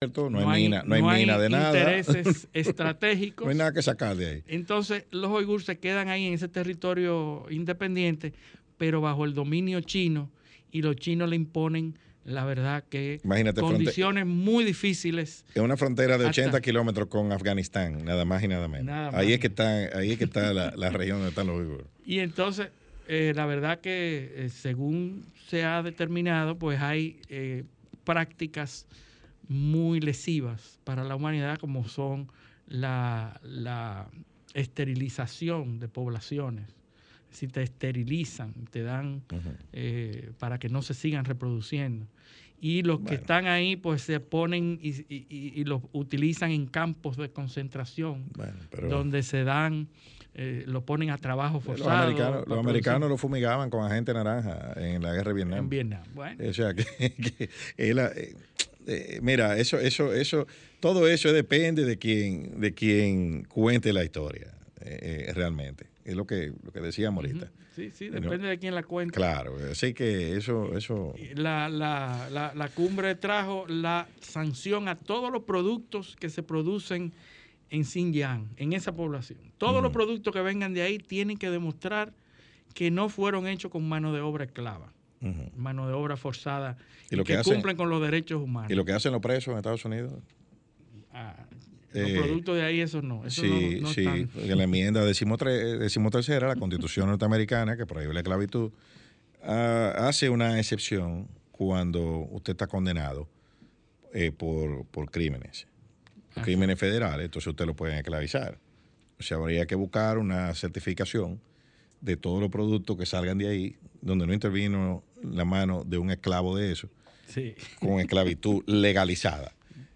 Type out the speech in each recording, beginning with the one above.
no, hay, mina, no hay, mina de nada. intereses estratégicos. no hay nada que sacar de ahí. Entonces, los oigures se quedan ahí en ese territorio independiente, pero bajo el dominio chino, y los chinos le imponen, la verdad, que condiciones muy difíciles. Es una frontera de 80 kilómetros con Afganistán, nada más y nada menos. ahí, Es que está, ahí es que está la, región donde están los oigures. Y entonces, eh, la verdad que eh, según se ha determinado, pues hay eh, prácticas muy lesivas para la humanidad como son la, esterilización de poblaciones. Si te esterilizan, te dan eh, para que no se sigan reproduciendo. Y los que están ahí, pues se ponen y, y, los utilizan en campos de concentración, donde se dan, eh, lo ponen a trabajo forzado. Los americanos, lo fumigaban con agente naranja en la guerra de Vietnam. En Vietnam, bueno. O sea, que, que eh, eh, mira, eso, eso, eso, todo eso depende de quien, de quien cuente la historia, eh, eh, realmente. Es lo que, lo que decíamos ahorita. Sí, sí, depende de quién la cuente. Claro, así que eso... eso... La, la, la, la, cumbre trajo la sanción a todos los productos que se producen en Xinjiang, en esa población. Todos los productos que vengan de ahí tienen que demostrar que no fueron hechos con mano de obra esclava mano de obra forzada, y, que, cumplen con los derechos humanos. ¿Y lo que hacen los presos en Estados Unidos? Ah, los eh, productos de ahí, eso no. sí, sí. En la enmienda decimotercera, la Constitución norteamericana, que prohíbe la esclavitud, ah, hace una excepción cuando usted está condenado eh, por, por crímenes, ah, crímenes federales, entonces usted lo pueden esclavizar. O sea, habría que buscar una certificación de todos los productos que salgan de ahí, donde no intervino la mano de un esclavo de eso, con esclavitud legalizada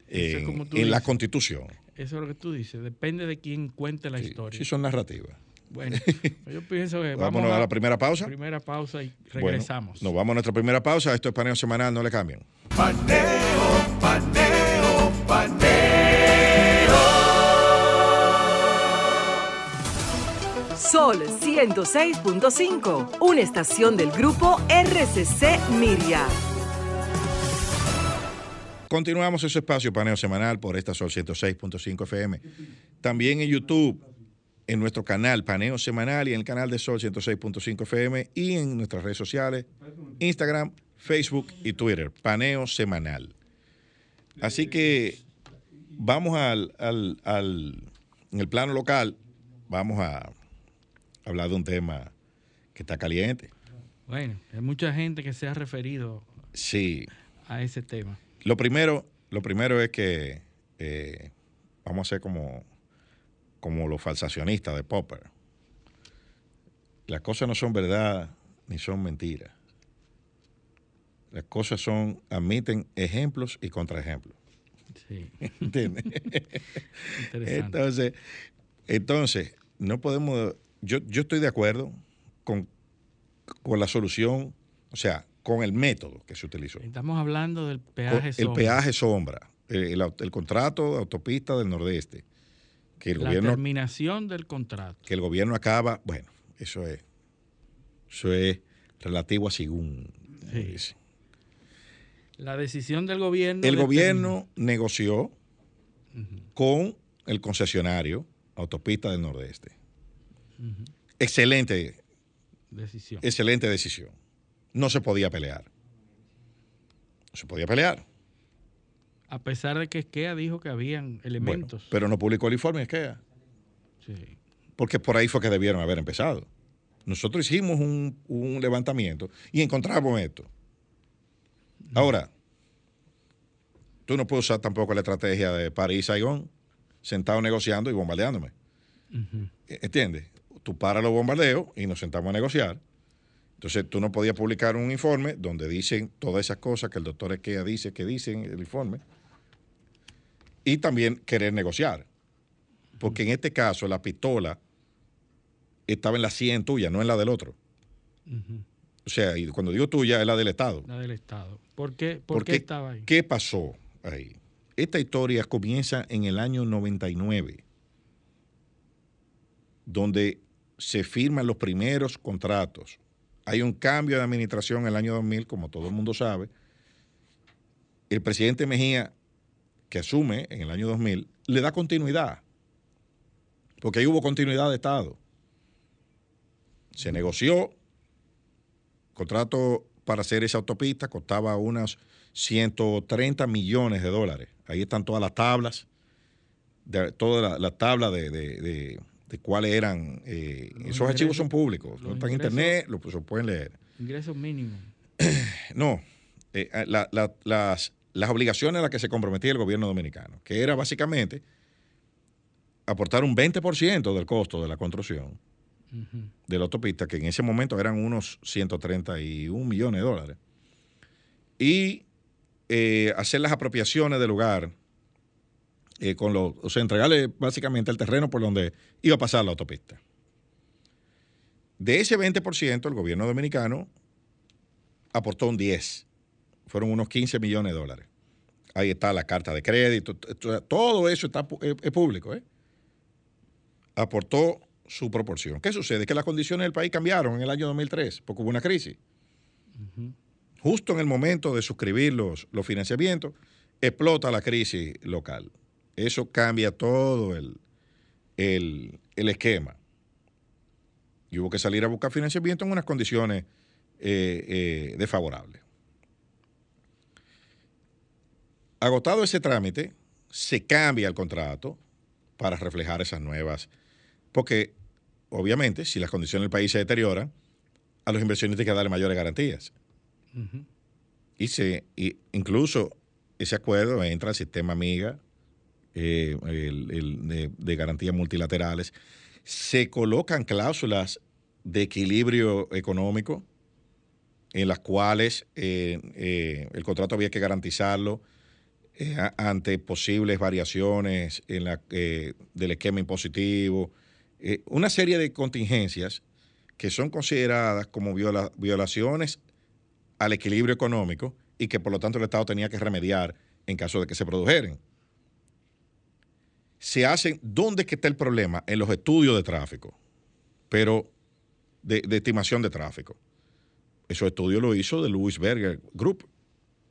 en, la constitución. Eso es lo que tú dices, depende de quién cuente la historia. Sí, son narrativas. Bueno, yo pienso que vamos a, la primera pausa. Primera pausa y regresamos. nos vamos a nuestra primera pausa. Esto es paneo semanal, no le cambien. Paneo, paneo, Sol 106.5, una estación del grupo RCC Miria. Continuamos ese espacio paneo semanal por esta Sol 106.5 FM. También en YouTube, en nuestro canal Paneo Semanal y en el canal de Sol 106.5 FM y en nuestras redes sociales, Instagram, Facebook y Twitter, Paneo Semanal. Así que vamos al, al, al en el plano local, vamos a hablar de un tema que está caliente. Bueno, hay mucha gente que se ha referido sí. a ese tema. Lo primero, lo primero es que eh, vamos a ser como, como los falsacionistas de Popper. Las cosas no son verdad ni son mentiras. Las cosas son, admiten ejemplos y contraejemplos. Sí. ¿Entiendes? entonces, entonces, no podemos yo, yo estoy de acuerdo con, con la solución, o sea, con el método que se utilizó. Estamos hablando del peaje sombra. El peaje sombra, el, contrato de autopista del Nordeste. Que el la terminación del contrato. Que el gobierno acaba, bueno, eso es, eso es relativo a según. La decisión del gobierno. El gobierno negoció con el concesionario Autopista del Nordeste Excelente decisión. Excelente decisión. No se podía pelear. No se podía pelear. A pesar de que Esquea dijo que habían elementos. pero no publicó el informe Esquea. Sí. Porque por ahí fue que debieron haber empezado. Nosotros hicimos un, levantamiento y encontramos esto. Ahora, tú no puedes usar tampoco la estrategia de París-Saigón, sentado negociando y bombardeándome. ¿Entiendes? Tú paras los bombardeos y nos sentamos a negociar. Entonces tú no podías publicar un informe donde dicen todas esas cosas que el doctor Esquea dice que dicen el informe y también querer negociar. Porque en este caso la pistola estaba en la 100 tuya, no en la del otro. O sea, y cuando digo tuya es la del Estado. La del Estado. ¿Por qué, por qué estaba ahí? ¿Qué pasó ahí? Esta historia comienza en el año 99 donde se firman los primeros contratos. Hay un cambio de administración en el año 2000, como todo el mundo sabe. El presidente Mejía que asume en el año 2000, le da continuidad. Porque ahí hubo continuidad de Estado. Se negoció, contrato para hacer esa autopista costaba unos 130 millones de dólares. Ahí están todas las tablas, de, de, de, de, de cuáles eran. eh, Los esos archivos son públicos, los están en internet, lo, se pueden leer. Ingresos mínimos. No, eh, la- la- las, las obligaciones a las que se comprometía el gobierno dominicano, que era básicamente aportar un 20% del costo de la construcción Ujú. de la autopista, que en ese momento eran unos 131 millones de dólares, y eh, hacer las apropiaciones del lugar, eh, con los, o sea, entregarle básicamente el terreno por donde iba a pasar la autopista. De ese 20%, el gobierno dominicano aportó un 10, fueron unos 15 millones de dólares. Ahí está la carta de crédito, todo eso está, es, es público. ¿eh? Aportó su proporción. ¿Qué sucede? Que las condiciones del país cambiaron en el año 2003, porque hubo una crisis. Justo en el momento de suscribir los, los financiamientos, explota la crisis local. Eso cambia todo el, el, el esquema. Y hubo que salir a buscar financiamiento en unas condiciones eh, eh, desfavorables. Agotado ese trámite, se cambia el contrato para reflejar esas nuevas, porque obviamente si las condiciones del país se deterioran, a los inversionistas hay que darle mayores garantías. Y se, y incluso ese acuerdo entra al sistema MIGA eh, de, garantías multilaterales. Se colocan cláusulas de equilibrio económico en las cuales eh, eh, el contrato había que garantizarlo eh, ante posibles variaciones en la, del esquema impositivo. Una serie de contingencias que son consideradas como viola- violaciones al equilibrio económico y que por lo tanto el Estado tenía que remediar en caso de que se produjeran. Se hacen, ¿dónde es que está el problema? En los estudios de tráfico, pero de, de estimación de tráfico. Esos estudios lo hizo de Louis Berger Group,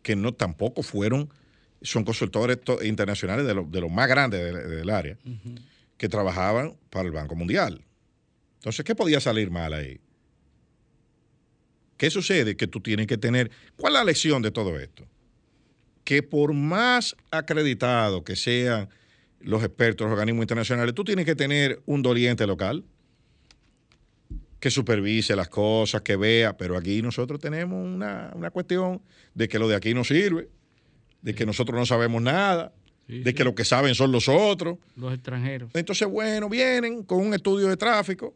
que no tampoco fueron, son consultores to- internacionales de, lo- de los más grandes del, del área, que trabajaban para el Banco Mundial. Entonces, ¿qué podía salir mal ahí? ¿Qué sucede? Que tú tienes que tener. ¿Cuál es la lección de todo esto? Que por más acreditados que sean los expertos, los organismos internacionales, tú tienes que tener un doliente local que supervise las cosas, que vea, pero aquí nosotros tenemos una, una cuestión de que lo de aquí no sirve, de que nosotros no sabemos nada, Sí, de sí. que lo que saben son los otros. Los extranjeros. Entonces, bueno, vienen con un estudio de tráfico,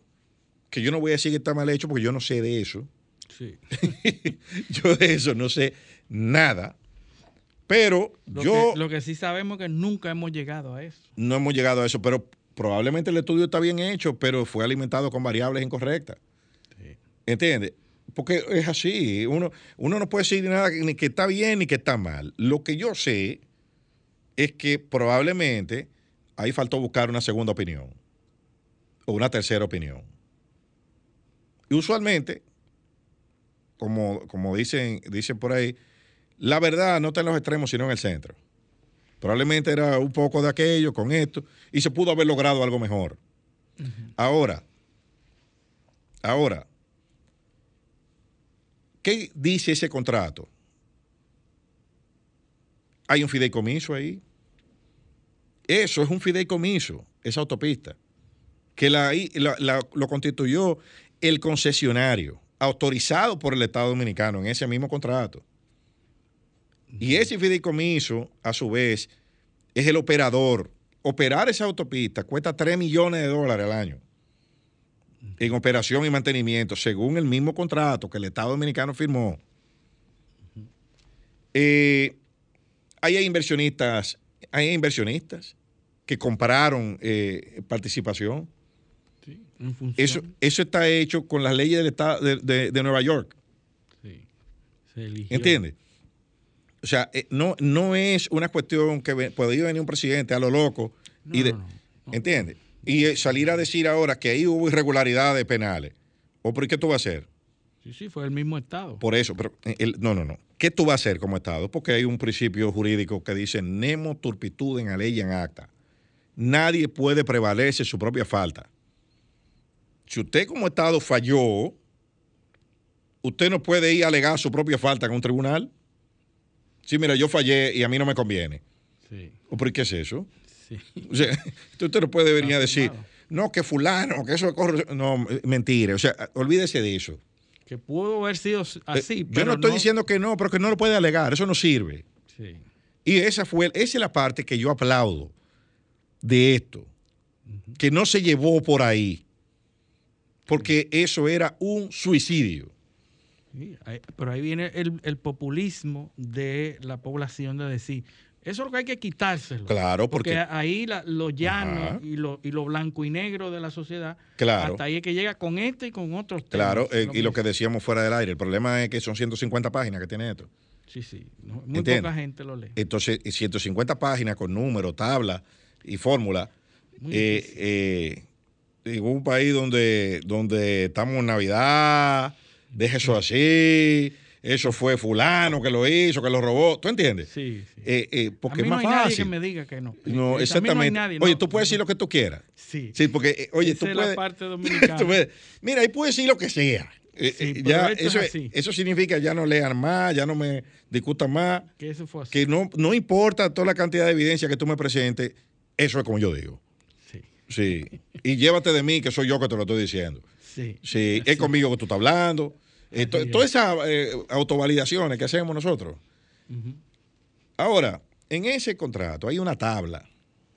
que yo no voy a decir que está mal hecho porque yo no sé de eso. Sí. yo de eso no sé nada. Pero Lo, yo que, lo que sí sabemos es que nunca hemos llegado a eso. no hemos llegado a eso, pero probablemente el estudio está bien hecho, pero fue alimentado con variables incorrectas. ¿Entiendes? Porque es así, uno, uno no puede decir nada ni que está bien ni que está mal. Lo que yo sé es que probablemente ahí faltó buscar una segunda opinión o una tercera opinión. Y usualmente, como, como dicen, dicen por ahí, la verdad no está en los extremos, sino en el centro. Probablemente era un poco de aquello con esto y se pudo haber logrado algo mejor. Ahora, ahora, ¿qué dice ese contrato? Hay un fideicomiso ahí. Eso es un fideicomiso, esa autopista, que la, la- la- lo constituyó el concesionario, autorizado por el Estado Dominicano en ese mismo contrato. Y ese fideicomiso, a su vez, es el operador. Operar esa autopista cuesta 3 millones de dólares al año en operación y mantenimiento, según el mismo contrato que el Estado Dominicano firmó. Eh, ahí hay inversionistas, hay inversionistas que compraron eh, participación. Sí. En. Eso, eso está hecho con las leyes del Estado de, de- de Nueva York. Sí. ¿Entiendes? O sea, eh, no, no es una cuestión que podría venir un presidente a lo loco y de, no, no, no. ¿entiendes? Y eh, salir a decir ahora que ahí hubo irregularidades penales. ¿O por qué tú vas a hacer? Sí, sí, fue el mismo Estado. Por eso, pero eh, el- no, no, no. ¿qué tú vas a hacer como Estado? Porque hay un principio jurídico que dice nemo turpitud en ley y en acta. Nadie puede prevalecer su propia falta. Si usted como Estado falló, usted no puede ir a alegar su propia falta en un tribunal. Sí, mira, yo fallé y a mí no me conviene. Sí, ¿O por qué es eso? sí. O sea, usted no puede venir a decir, no, que fulano, que eso es corrupción. No, mentira. O sea, olvídese de eso. Que pudo haber sido así. Eh, yo pero no estoy diciendo que no, pero que no lo puede alegar. Eso no sirve. Sí. Y esa fue, esa es la parte que yo aplaudo de esto, que no se llevó por ahí, porque eso era un suicidio. Sí, pero ahí viene el, el populismo de la población de decir, eso es lo que hay que quitárselo. Claro, porque, Porque ahí la- lo llano Ajá. y lo, y lo blanco y negro de la sociedad, Claro. hasta ahí es que llega con este y con otros temas. claro, eh, y lo que decíamos fuera del aire, el problema es que son 150 páginas que tiene esto. Sí, sí. no, muy ¿Entiendes? poca gente lo lee. Entonces, 150 páginas con números, tablas y fórmulas. Eh, eh, en un país donde, donde estamos en Navidad, deja eso así, eso fue fulano que lo hizo, que lo robó. ¿Tú entiendes? Sí, sí. Eh, eh, porque a mí es no más hay nadie fácil. que me diga que no. No, Eh, no exactamente. nadie, Oye, no. tú puedes decir lo que tú quieras. Sí. Sí, porque, oye, Esa tú es puedes. la parte dominicana. tú puedes- mira, ahí puedes decir lo que sea. Eh, Sí, ya, esto es eso, eso significa ya no lean más, ya no me discutan más, que eso fue así. que no, no importa toda la cantidad de evidencia que tú me presentes, eso es como yo digo. Sí, Sí. Y llévate de mí, que soy yo que te lo estoy diciendo. sí. Sí, es conmigo que tú estás hablando. Eh, to- todas esas eh, autovalidaciones que hacemos nosotros. Ahora, en ese contrato hay una tabla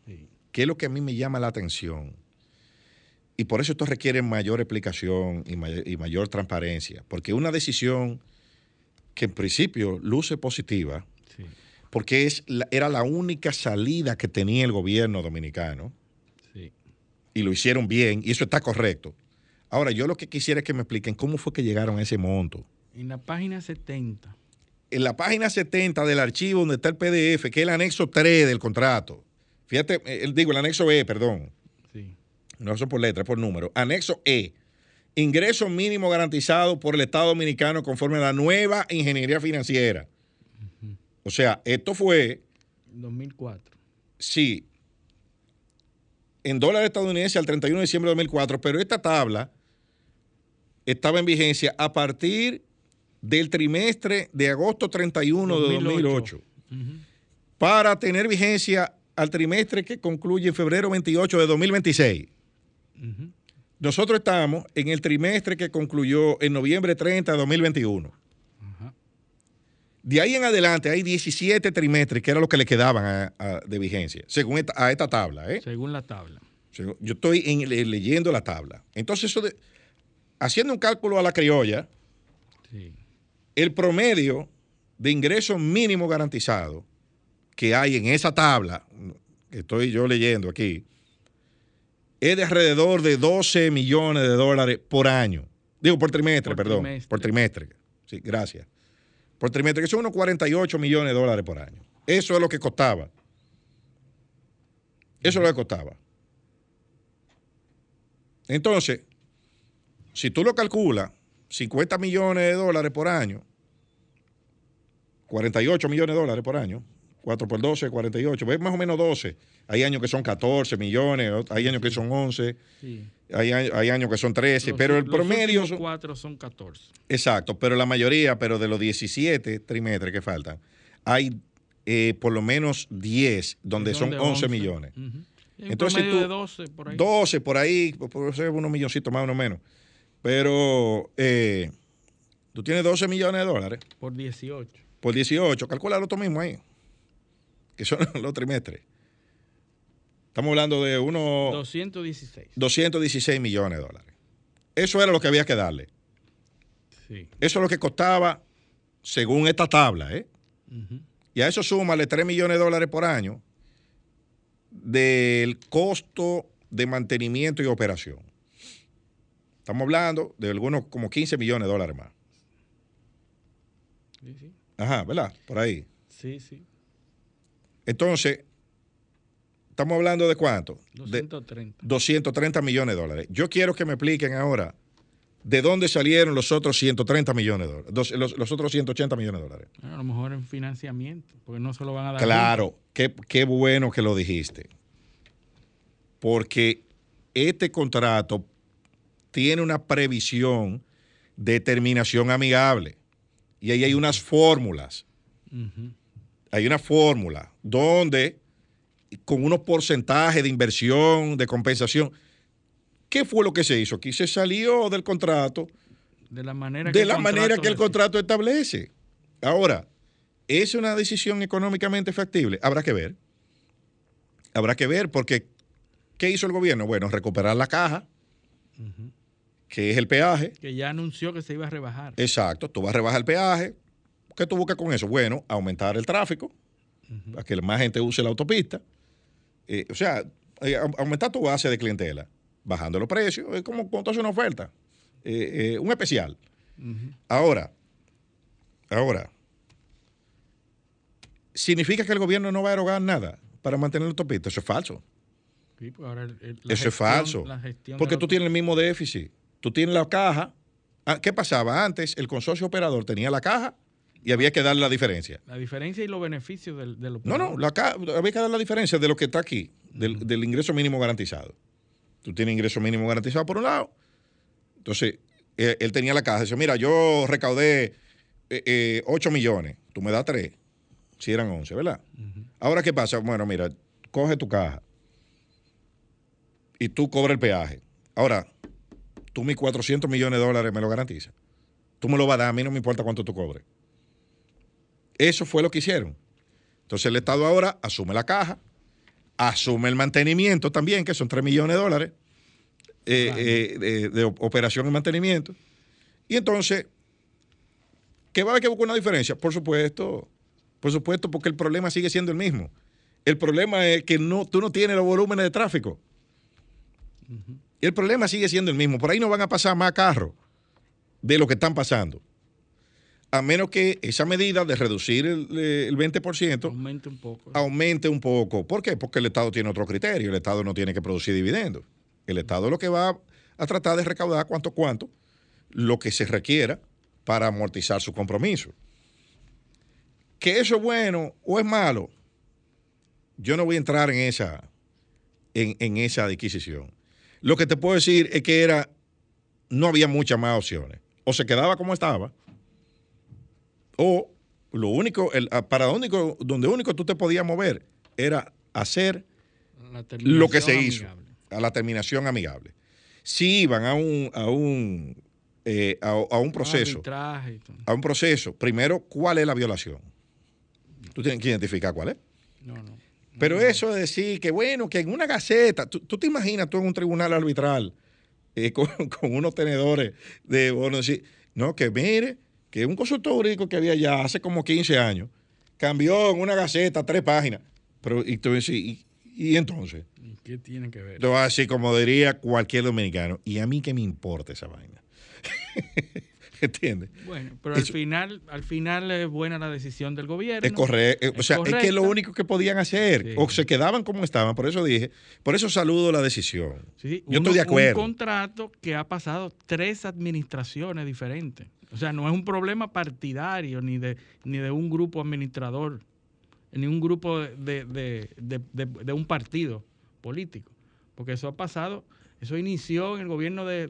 Sí. que es lo que a mí me llama la atención. Y por eso esto requiere mayor explicación y may- y mayor, transparencia. Porque una decisión que en principio luce positiva, Sí. porque es la- era la única salida que tenía el gobierno dominicano, Sí. y lo hicieron bien, y eso está correcto. Ahora, yo lo que quisiera es que me expliquen cómo fue que llegaron a ese monto. En la página 70. En la página 70 del archivo donde está el PDF, que es el anexo 3 del contrato, fíjate, eh, digo, el anexo E, perdón, Sí. no eso por letra, es por número. Anexo E. Ingreso mínimo garantizado por el Estado Dominicano conforme a la nueva ingeniería financiera. O sea, esto fue, 2004. sí, en dólares estadounidenses al 31 de diciembre de 2004, pero esta tabla estaba en vigencia a partir del trimestre de agosto 31 de 2008 Ujú. para tener vigencia al trimestre que concluye en febrero 28 de 2026. Ujú. Nosotros estamos en el trimestre que concluyó en noviembre 30 de 2021. Ajá. De ahí en adelante hay 17 trimestres que era lo que le quedaban a- a- de vigencia, según esta, a esta tabla. ¿eh? Según la tabla. Yo estoy en- le- leyendo la tabla. Entonces, eso de- haciendo un cálculo a la criolla, Sí. el promedio de ingreso mínimo garantizado que hay en esa tabla, que estoy yo leyendo aquí, es de alrededor de 12 millones de dólares por año. Digo, por trimestre, Por perdón. trimestre. Por trimestre. Sí, gracias. Por trimestre, que son unos 48 millones de dólares por año. Eso es lo que costaba. Eso es lo que costaba. Entonces, si tú lo calculas, 50 millones de dólares por año, 48 millones de dólares por año, 4 por 12, 48, ves más o menos 12. Hay años que son 14 millones, hay años que son 11, Sí. hay, hay años que son 13, Los- pero el los promedio... son- cuatro son 14. Exacto, pero la mayoría, pero de los 17 trimestres que faltan, hay eh, por lo menos 10 donde son de 11 millones. Ujú. Y un Entonces tú- de 12 por ahí. 12 por ahí, por ser unos milloncitos más o menos. Pero eh, tú tienes 12 millones de dólares Por 18. por 18, calculalo tú mismo ahí, que son los trimestres. Estamos hablando de unos 216. 216 millones de dólares. Eso era lo que había que darle. Sí. Eso es lo que costaba según esta tabla, ¿eh? Y a eso súmale 3 millones de dólares por año del costo de mantenimiento y operación. Estamos hablando de algunos como 15 millones de dólares más. Sí, sí. Ajá, ¿verdad? Por ahí. Sí, sí. Entonces, estamos hablando de cuánto? De 230. 230 millones de dólares. Yo quiero que me expliquen ahora ¿de dónde salieron los otros 130 millones de dólares? Los, los- los otros 180 millones de dólares. Bueno, a lo mejor en financiamiento, porque no se lo van a dar. Claro, qué, qué bueno que lo dijiste. Porque este contrato tiene una previsión de terminación amigable. Y ahí hay unas fórmulas. Hay una fórmula donde, con unos porcentajes de inversión, de compensación, ¿qué fue lo que se hizo? Aquí se salió del contrato De la manera de el la manera contrato que el contrato establece. Ahora, ¿es una decisión económicamente factible? Habrá que ver. Habrá que ver porque ¿qué hizo el gobierno? Bueno, recuperar la caja, que es el peaje. Que ya anunció que se iba a rebajar. Exacto, tú vas a rebajar el peaje. ¿Qué tú buscas con eso? Bueno, aumentar el tráfico, para que más gente use la autopista. Eh, o sea, eh, au- aumentar tu base de clientela, bajando los precios, es como cuando haces una oferta, eh, un especial. Ahora, ahora, ¿significa que el gobierno no va a erogar nada para mantener la autopista? Eso es falso. Sí, porque ahora el- el- la Eso es falso. Porque tú tienes el mismo déficit. Tú tienes la caja. Ah, ¿Qué pasaba? Antes el consorcio operador tenía la caja y había que darle la diferencia. La diferencia y los beneficios del, del No, no, la ca- había que dar la diferencia de lo que está aquí, del, del ingreso mínimo garantizado. Tú tienes ingreso mínimo garantizado por un lado. Entonces, eh, él tenía la caja. Dice, mira, yo recaudé eh, eh, 8 millones. Tú me das 3. Si eran 11, ¿verdad? Ahora, ¿qué pasa? Bueno, mira, coge tu caja y tú cobras el peaje. Ahora, tú mis 400 millones de dólares me lo garantizas. Tú me lo vas a dar, a mí no me importa cuánto tú cobres. Eso fue lo que hicieron. Entonces el Estado ahora asume la caja, asume el mantenimiento también, que son 3 millones de dólares eh, eh, de, de operación y mantenimiento. Y entonces, ¿qué va a haber que buscar una diferencia? Por supuesto, por supuesto, porque el problema sigue siendo el mismo. El problema es que no, tú no tienes los volúmenes de tráfico. Y el problema sigue siendo el mismo. Por ahí no van a pasar más carros de lo que están pasando. A menos que esa medida de reducir el, eh, el 20% Aumente un poco. aumente un poco. ¿Por qué? Porque el Estado tiene otro criterio. El Estado no tiene que producir dividendos. El Estado lo que va a tratar de recaudar cuánto, cuánto, lo que se requiera para amortizar su compromiso. ¿Que eso es bueno o es malo? Yo no voy a entrar en esa, en, en esa adquisición. Lo que te puedo decir es que era, no había muchas más opciones. O se quedaba como estaba, o lo único, el, ah, para lo único, donde único tú te podías mover era hacer lo que se hizo, a la terminación amigable. Si iban a un, a un, eh, a, a un proceso, a un proceso, primero, ¿cuál es la violación? Tú tienes que identificar cuál es. No, no. Pero eso de decir que, bueno, que en una gaceta, tú, tú te imaginas tú en un tribunal arbitral eh, con, con unos tenedores de bonos, decir, no, que mire, que un consultor jurídico que había ya hace como 15 años cambió en una gaceta tres páginas. Pero, y tú dices, ¿y, y entonces? ¿Y ¿Qué tiene que ver? Así como diría cualquier dominicano. ¿Y a mí qué me importa esa vaina? ¿Entiendes? Bueno, pero al Eso- final, al final es buena la decisión del gobierno. Es correcto. O Es sea, es que lo único que podían hacer. Sí. O se quedaban como estaban. Por eso dije, por eso saludo la decisión. Sí, Yo uno- estoy de acuerdo. Un contrato que ha pasado tres administraciones diferentes. O sea, no es un problema partidario ni de, ni de un grupo administrador, ni un grupo de, de- de- de- de un partido político. Porque eso ha pasado, eso inició en el gobierno de,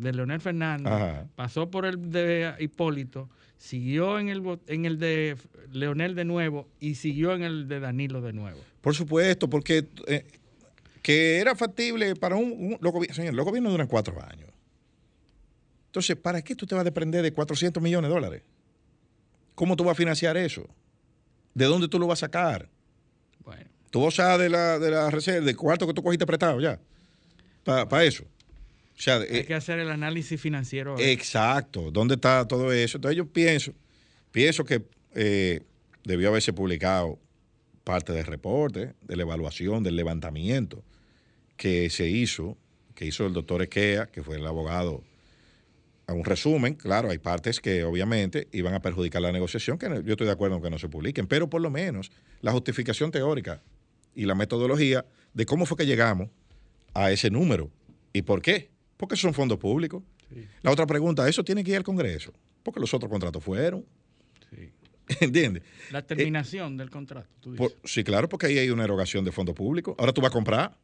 de- Leonel Fernández, Ajá. pasó por el de Hipólito, siguió en el, en el de Leonel de nuevo y siguió en el de Danilo de nuevo. Por supuesto, porque eh, que era factible para un... un- los, gobi- señor, los gobiernos duran cuatro años. Entonces, ¿para qué tú te vas a depender de 400 millones de dólares? ¿Cómo tú vas a financiar eso? ¿De dónde tú lo vas a sacar? Bueno, Tú vas a de la, de la reserva, del cuarto que tú cogiste prestado ya. Para eso. O sea, hay eh, que hacer el análisis financiero. Exacto, ¿dónde está todo eso? Entonces yo pienso, pienso que eh, debió haberse publicado parte del reporte, de la evaluación, del levantamiento que se hizo, que hizo el doctor Esquea, que fue el abogado, a un resumen, claro, hay partes que obviamente iban a perjudicar la negociación, que yo estoy de acuerdo en que no se publiquen, pero por lo menos la justificación teórica y la metodología de cómo fue que llegamos a ese número y por qué. Porque esos son fondos públicos. Sí, La otra pregunta, ¿eso tiene que ir al Congreso? Porque los otros contratos fueron. sí. ¿Entiendes? La terminación del contrato, tú dices. Eh, Por- sí, claro, porque ahí hay una erogación de fondos públicos. Ahora tú vas a comprar.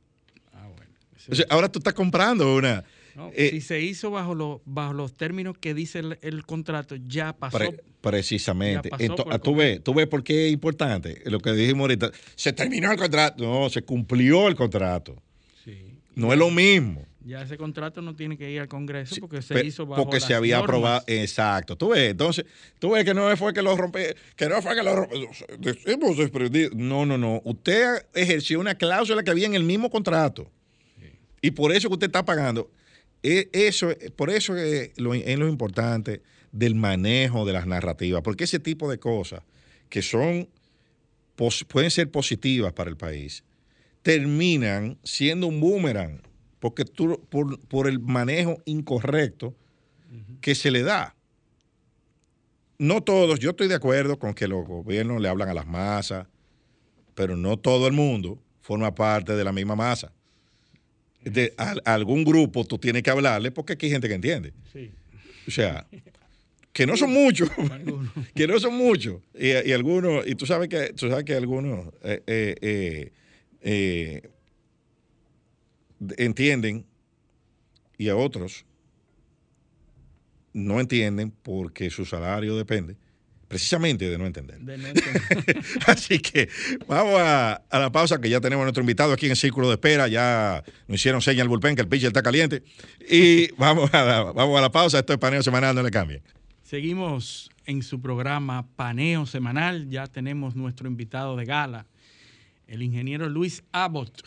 Ah, bueno. Eso- O sea, ahora tú estás comprando una. no, eh, si se hizo bajo, los bajo los términos que dice el, el contrato, ya pasó. Pre- precisamente. Ya pasó ah, tú, ves, tú ves por qué es importante lo que dijimos ahorita. Se terminó el contrato. No, se cumplió el contrato. Sí. No es lo mismo. Ya ese contrato no tiene que ir al Congreso porque se pe- hizo bajo porque se había normas. aprobado exacto. Tú ves entonces tú ves que no fue que lo rompe que no fue que lo rompe no no no. Usted ejerció una cláusula que había en el mismo contrato. Y por eso que usted está pagando. E- eso por eso es lo, es lo importante del manejo de las narrativas porque ese tipo de cosas que son pueden ser positivas para el país terminan siendo un boomerang, porque tú, por, por el manejo incorrecto que se le da. No todos, yo estoy de acuerdo con que los gobiernos le hablan a las masas, pero no todo el mundo forma parte de la misma masa. De, a, a algún grupo tú tienes que hablarle porque aquí hay gente que entiende. Sí. O sea, que no son muchos, que no son muchos. Y, y algunos, y tú sabes que, tú sabes que algunos eh, eh, eh, eh, entienden y a otros no entienden porque su salario depende precisamente de no entender. De no entender. Así que vamos a, a la pausa que ya tenemos a nuestro invitado aquí en el círculo de espera. Ya nos hicieron señal al bullpen que el pitcher está caliente. Y vamos a la, vamos a la pausa. Esto es paneo semanal, no le cambien. Seguimos en su programa Paneo Semanal. Ya tenemos nuestro invitado de gala, el ingeniero Luis Abbott,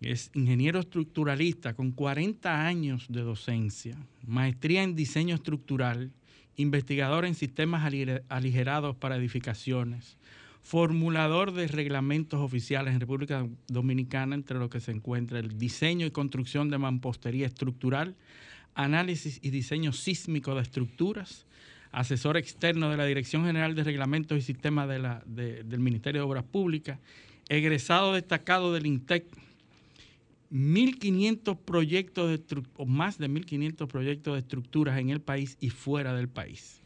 es ingeniero estructuralista con 40 años de docencia, maestría en diseño estructural, investigador en sistemas ali- aligerados para edificaciones, formulador de reglamentos oficiales en República Dominicana, entre los que se encuentra el diseño y construcción de mampostería estructural, análisis y diseño sísmico de estructuras, asesor externo de la Dirección General de Reglamentos y Sistemas de de- del Ministerio de Obras Públicas, egresado destacado del INTEC, 1.500 proyectos de o más de 1.500 proyectos de estructuras en el país y fuera del país.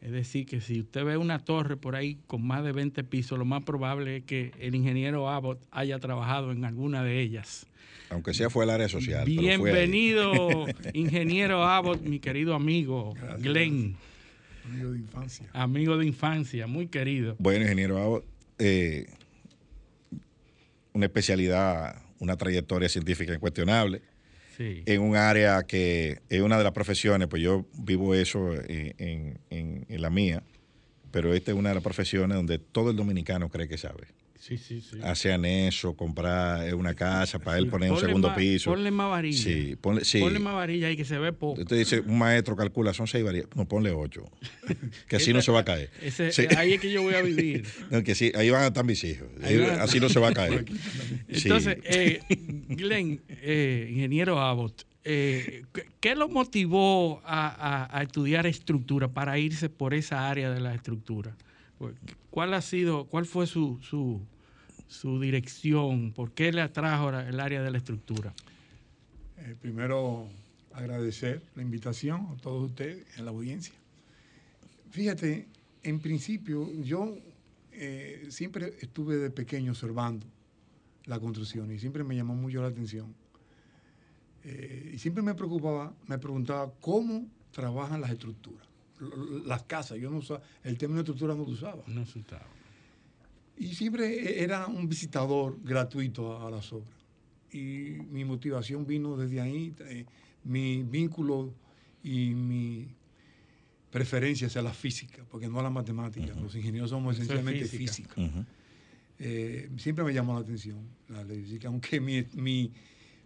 Es decir, que si usted ve una torre por ahí con más de 20 pisos, lo más probable es que el ingeniero Abbott haya trabajado en alguna de ellas. Aunque sea fue el área social. pero fue ahí. Bienvenido, ingeniero Abbott, mi querido amigo Gracias, Glenn, amigo de infancia. amigo de infancia, muy querido. Bueno, ingeniero, Abbott, eh, una especialidad, una trayectoria científica incuestionable. Sí. en un área que es una de las profesiones, pues yo vivo eso en, en- en- en la mía, pero esta es una de las profesiones donde todo el dominicano cree que sabe. Sí, sí, sí. Hacen eso, comprar eh, una casa para él poner un segundo más- piso. Ponle más varilla. Sí, ponle, sí. Ponle más varilla ahí que se ve poco. Usted dice, un maestro calcula, son seis varillas. No, ponle ocho. Que así no se va a caer. Ese- Sí. Ahí es que yo voy a vivir. No, que sí, ahí van a estar mis hijos. Ahí Así no se va a caer. Entonces, eh, Glenn, eh, ingeniero Abbott, eh, ¿qué- ¿qué lo motivó a, a- a estudiar estructura para irse por esa área de la estructura? Pues, ¿Cuál ha sido, cuál fue su, su, dirección? ¿Por qué le atrajo el área de la estructura? Eh, primero, agradecer la invitación a todos ustedes en la audiencia. Fíjate, en principio, yo eh, siempre estuve de pequeño observando la construcción y siempre me llamó mucho la atención. Eh, y siempre me preocupaba, me preguntaba cómo trabajan las estructuras, las casas. Yo no usaba, el término estructura no lo usaba. No asustaba. Y siempre era un visitador gratuito a, a las obras. Y mi motivación vino desde ahí, eh, mi vínculo y mi preferencia hacia la física, porque no a la matemática. Los ingenieros somos Eso es esencialmente física. física. Ujú. Eh, siempre me llamó la atención la ley física, aunque mi, mi,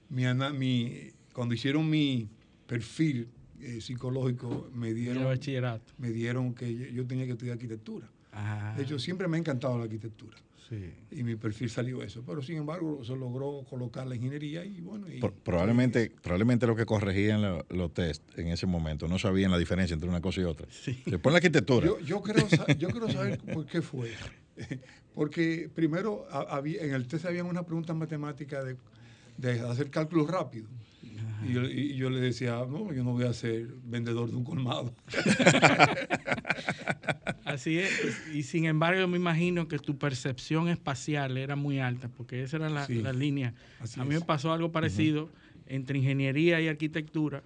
mi mi- cuando hicieron mi perfil eh, psicológico me dieron, bachillerato. me dieron que yo- yo tenía que estudiar arquitectura. Ah, De hecho, siempre me ha encantado la arquitectura sí. y mi perfil salió eso. Pero sin embargo, se logró colocar la ingeniería y bueno. y- Pro- probablemente, probablemente lo que corregían lo- los test en ese momento no sabían la diferencia entre una cosa y otra. Sí. Se pone la arquitectura. Yo, yo, creo, yo quiero saber por qué fue. Porque primero había, en el test había una pregunta matemática de, de hacer cálculos rápidos. Y yo, y yo le decía, no, yo no voy a ser vendedor de un colmado. Así es. Y sin embargo, yo me imagino que tu percepción espacial era muy alta, porque esa era la, Sí, la línea. así A mí me pasó algo parecido entre ingeniería y arquitectura.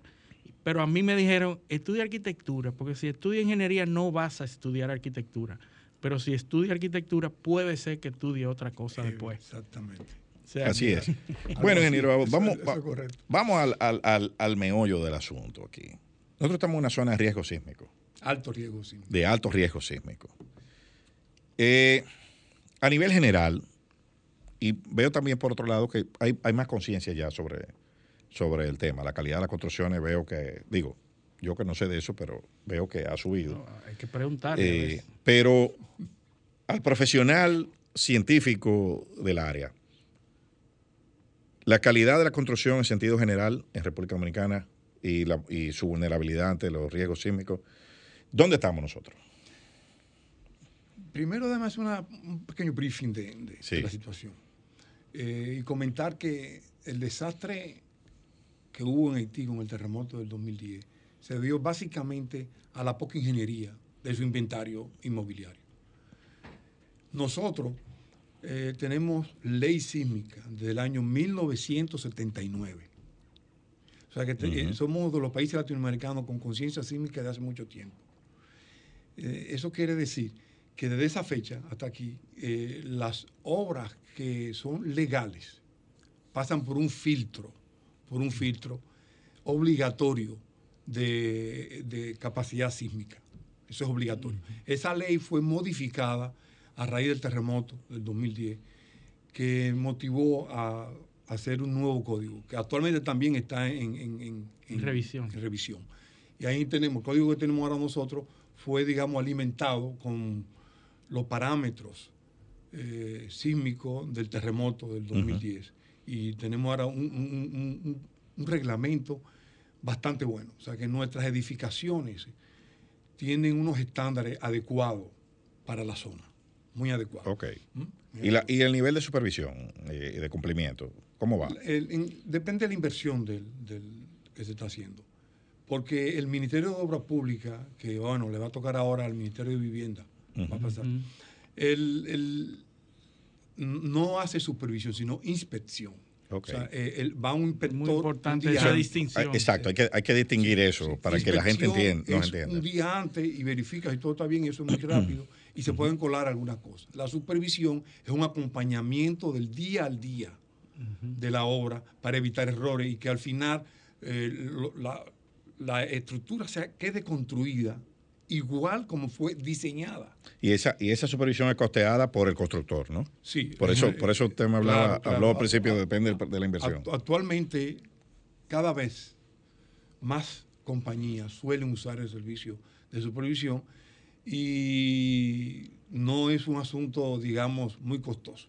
Pero a mí me dijeron, estudia arquitectura, porque si estudia ingeniería no vas a estudiar arquitectura. Pero si estudia arquitectura, puede ser que estudie otra cosa después. Exactamente. Sea, Así es. Bueno, ingeniero, vamos, eso va- vamos al, al- al- al meollo del asunto aquí. Nosotros estamos en una zona de riesgo sísmico, Alto riesgo, sí. de alto riesgo sísmico. Eh, a nivel general, y veo también por otro lado que hay, hay más conciencia ya sobre, sobre el tema. La calidad de las construcciones veo que, digo, yo que no sé de eso, pero veo que ha subido. no, hay que preguntarle. Eh, pero al profesional científico del área, la calidad de la construcción en sentido general en República Dominicana y, la- y su vulnerabilidad ante los riesgos sísmicos, ¿dónde estamos nosotros? Primero, además, una, un pequeño briefing de, de- de Sí. la situación. Eh, y comentar que el desastre que hubo en Haití con el terremoto del 2010 se debió básicamente a la poca ingeniería de su inventario inmobiliario. Nosotros eh, tenemos ley sísmica del año 1979. O sea que te- eh, somos de los países latinoamericanos con conciencia sísmica de hace mucho tiempo. Eh, eso quiere decir que desde esa fecha hasta aquí, eh, las obras que son legales pasan por un filtro, por un filtro obligatorio de, de capacidad sísmica. Eso es obligatorio. Esa ley fue modificada a raíz del terremoto del 2010, que motivó a hacer un nuevo código, que actualmente también está en, en- en- En revisión. en revisión. Y ahí tenemos, el código que tenemos ahora nosotros fue, digamos, alimentado con los parámetros eh, sísmicos del terremoto del 2010. Y tenemos ahora un, un- un- un- un reglamento bastante bueno. O sea que nuestras edificaciones tienen unos estándares adecuados para la zona, muy adecuados. Ok. ¿Mm? ¿Y, la- y el nivel de supervisión eh, y de cumplimiento? ¿Cómo va? El- en- depende de la inversión del, del- que se está haciendo. Porque el Ministerio de Obras Públicas, que bueno, le va a tocar ahora al Ministerio de Vivienda, va a pasar, el- el- no hace supervisión, sino inspección. Ok. O sea, eh, el- va un inspector. Muy importante un día esa antes. distinción. Exacto, hay que, hay que distinguir eso Sí, para que la gente entienda, es entienda. Un día antes y verifica si todo está bien, eso es muy rápido y se pueden colar algunas cosas. La supervisión es un acompañamiento del día al día de la obra para evitar errores y que al final eh, lo- la, la estructura se quede construida igual como fue diseñada. Y esa, y esa supervisión es costeada por el constructor, ¿no? Sí. Por eso, por eso usted me hablaba, Claro, claro. habló al principio, depende de la inversión. Actu- Actualmente, cada vez más compañías suelen usar el servicio de supervisión y no es un asunto, digamos, muy costoso.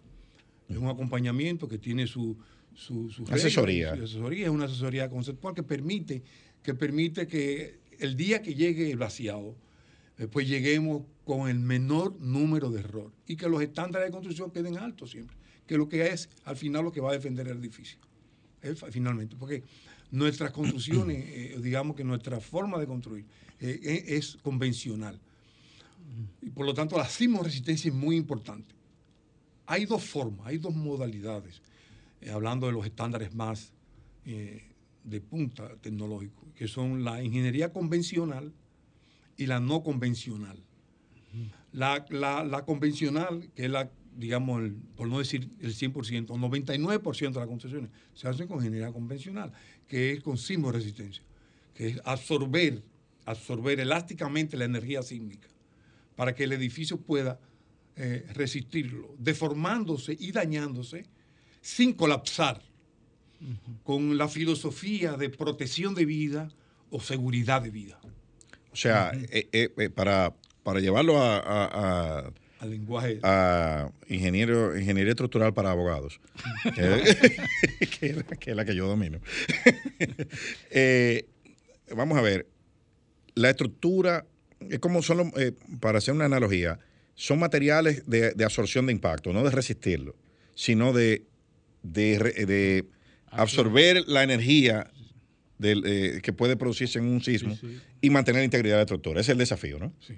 Es un acompañamiento que tiene su, su, su regla, Asesoría. su asesoría. Es una asesoría conceptual que permite que, permite que el día que llegue el vaciado, eh, pues lleguemos con el menor número de error y que los estándares de construcción queden altos siempre, que lo que es al final lo que va a defender el edificio. Eh, finalmente, porque nuestras construcciones, eh, digamos que nuestra forma de construir eh, eh, es convencional. Y por lo tanto, la sismoresistencia es muy importante. Hay dos formas, hay dos modalidades, eh, hablando de los estándares más eh, de punta tecnológico, que son la ingeniería convencional y la no convencional. La, la- la convencional, que es la, digamos, el- por no decir el 100%, el 99% de las construcciones se hacen con ingeniería convencional, que es con sismoresistencia, que es absorber, absorber elásticamente la energía sísmica para que el edificio pueda eh, resistirlo, deformándose y dañándose sin colapsar, con la filosofía de protección de vida o seguridad de vida, O sea, eh, eh, eh, para, para llevarlo a, a- a- al lenguaje. a ingeniero, ingeniería estructural para abogados, que, que es la- que es la que yo domino. Eh, vamos a ver, la estructura, es como son, los- eh, para hacer una analogía, son materiales de, de absorción de impacto, no de resistirlo, sino de, de, absorber la energía del, eh, que puede producirse en un sismo Sí, sí. y mantener la integridad de la estructura. Ese es el desafío, ¿no? Sí.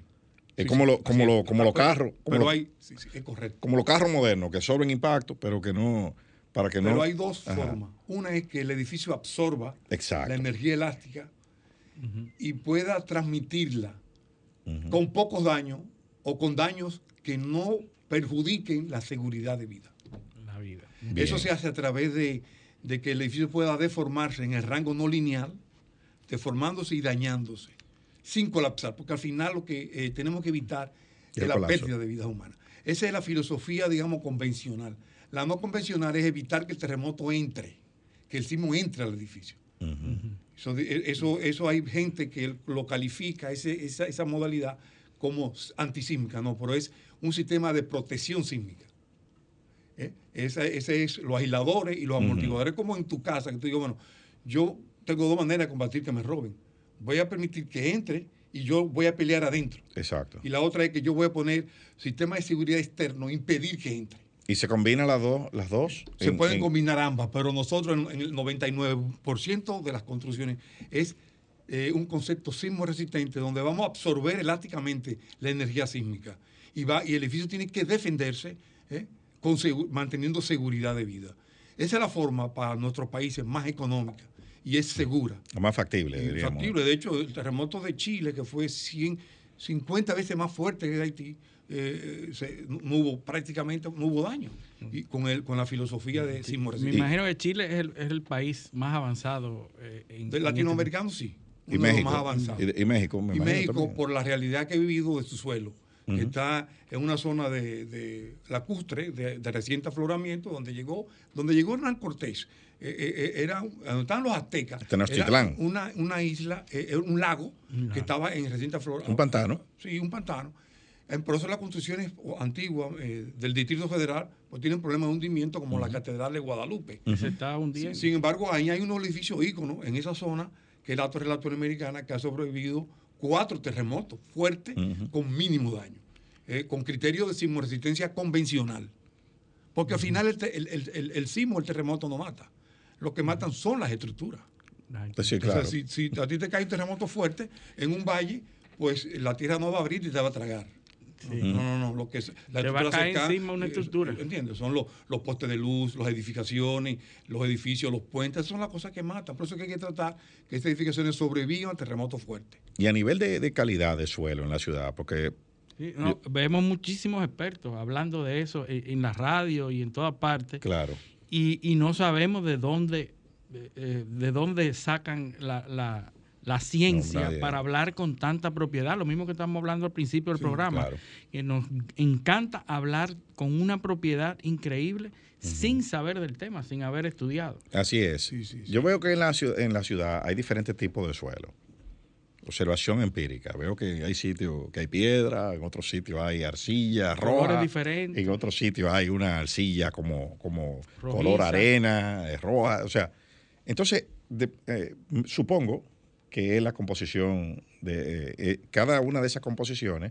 Es Sí, como lo- como lo- es. como los Pero- carros, como Pero lo- hay, sí, sí, es correcto. Como los carros modernos, que absorben impacto, pero que no, para que no... Pero hay dos Ajá. formas. Una es que el edificio absorba Exacto. la energía elástica y pueda transmitirla Con pocos daños o con daños que no perjudiquen la seguridad de vida. La vida. Bien. Eso se hace a través de, de que el edificio pueda deformarse en el rango no lineal, deformándose y dañándose, sin colapsar, porque al final lo que eh, tenemos que evitar es la colapso. pérdida de vidas humanas. Esa es la filosofía, digamos, convencional. La no convencional es evitar que el terremoto entre, que el sismo entre al edificio. Eso, de- eso, eso hay gente que lo califica, ese- esa, esa modalidad, como antisísmica, no, pero es un sistema de protección sísmica. ¿Eh? Esa- Ese, es los aisladores y los amortiguadores, como en tu casa, que tú digas, bueno, yo tengo dos maneras de combatir que me roben. Voy a permitir que entre y yo voy a pelear adentro. Exacto. Y la otra es que yo voy a poner sistema de seguridad externo, impedir que entre. Y se combinan las dos, las dos. Se en- pueden en- combinar ambas, pero nosotros en, en el 99% de las construcciones es eh, un concepto sismo resistente donde vamos a absorber elásticamente la energía sísmica y, va, y el edificio tiene que defenderse eh, con manteniendo seguridad de vida. Esa es la forma para nuestros países más económica y es segura. Lo más factible, diríamos. factible. De hecho, el terremoto de Chile, que fue 100, 50 veces más fuerte que de Haití, eh, se- no hubo prácticamente no hubo daño. Y con, el, con la filosofía de sismo Me resistente. imagino que Chile es el, es el país más avanzado eh, en, De en latinoamericano, sí. Y uno de los México. más avanzados. Y, y México, me Y México, también. por la realidad que he vivido de su suelo, que está en una zona de, de lacustre, de, de reciente afloramiento, donde llegó, donde llegó Hernán Cortés. Eh, eh, eh, era donde estaban los aztecas. Tenochtitlán. Era una, una isla, eh, un lago que estaba en reciente afloramiento. Un pantano. Sí, un pantano. En por eso las construcciones antiguas eh, del Distrito Federal pues tienen problemas de hundimiento como la Catedral de Guadalupe. que se está hundiendo. Sin embargo, ahí hay unos edificios íconos en esa zona, que es la Torre Latinoamericana, que ha sobrevivido cuatro terremotos fuertes con mínimo daño, eh, con criterio de sismoresistencia convencional. Porque al final el, el, el- el- el sismo, el terremoto no mata. Lo que matan son las estructuras. Pues sí, O sea, claro. si, si a ti te cae un terremoto fuerte en un valle, pues la tierra no va a abrir y te va a tragar. No, no, no. Lo que es, la Te va a caer cercana, encima una eh, estructura. ¿Entiendes? Son los, los postes de luz, las edificaciones, los edificios, los puentes. Esas son las cosas que matan. Por eso es que hay que tratar que estas edificaciones sobrevivan a terremotos fuertes. Y a nivel de, de calidad de suelo en la ciudad, porque Sí, no, vemos muchísimos expertos hablando de eso en, en la radio y en todas partes claro, y, y no sabemos de dónde eh, eh, de dónde sacan la, la- la ciencia para hablar con tanta propiedad, lo mismo que estamos hablando al principio del programa, claro. que nos encanta hablar con una propiedad increíble sin saber del tema, sin haber estudiado. así es. Sí, sí, sí. Yo veo que en la, ciudad, en la ciudad hay diferentes tipos de suelo. Observación empírica. Veo que hay sitios que hay piedra, en otros sitios hay arcilla Colores roja. diferentes. En otros sitios hay una arcilla como, como Rojiza. color arena, roja. O sea, entonces, de- eh, supongo que es la composición de. eh, eh, cada una de esas composiciones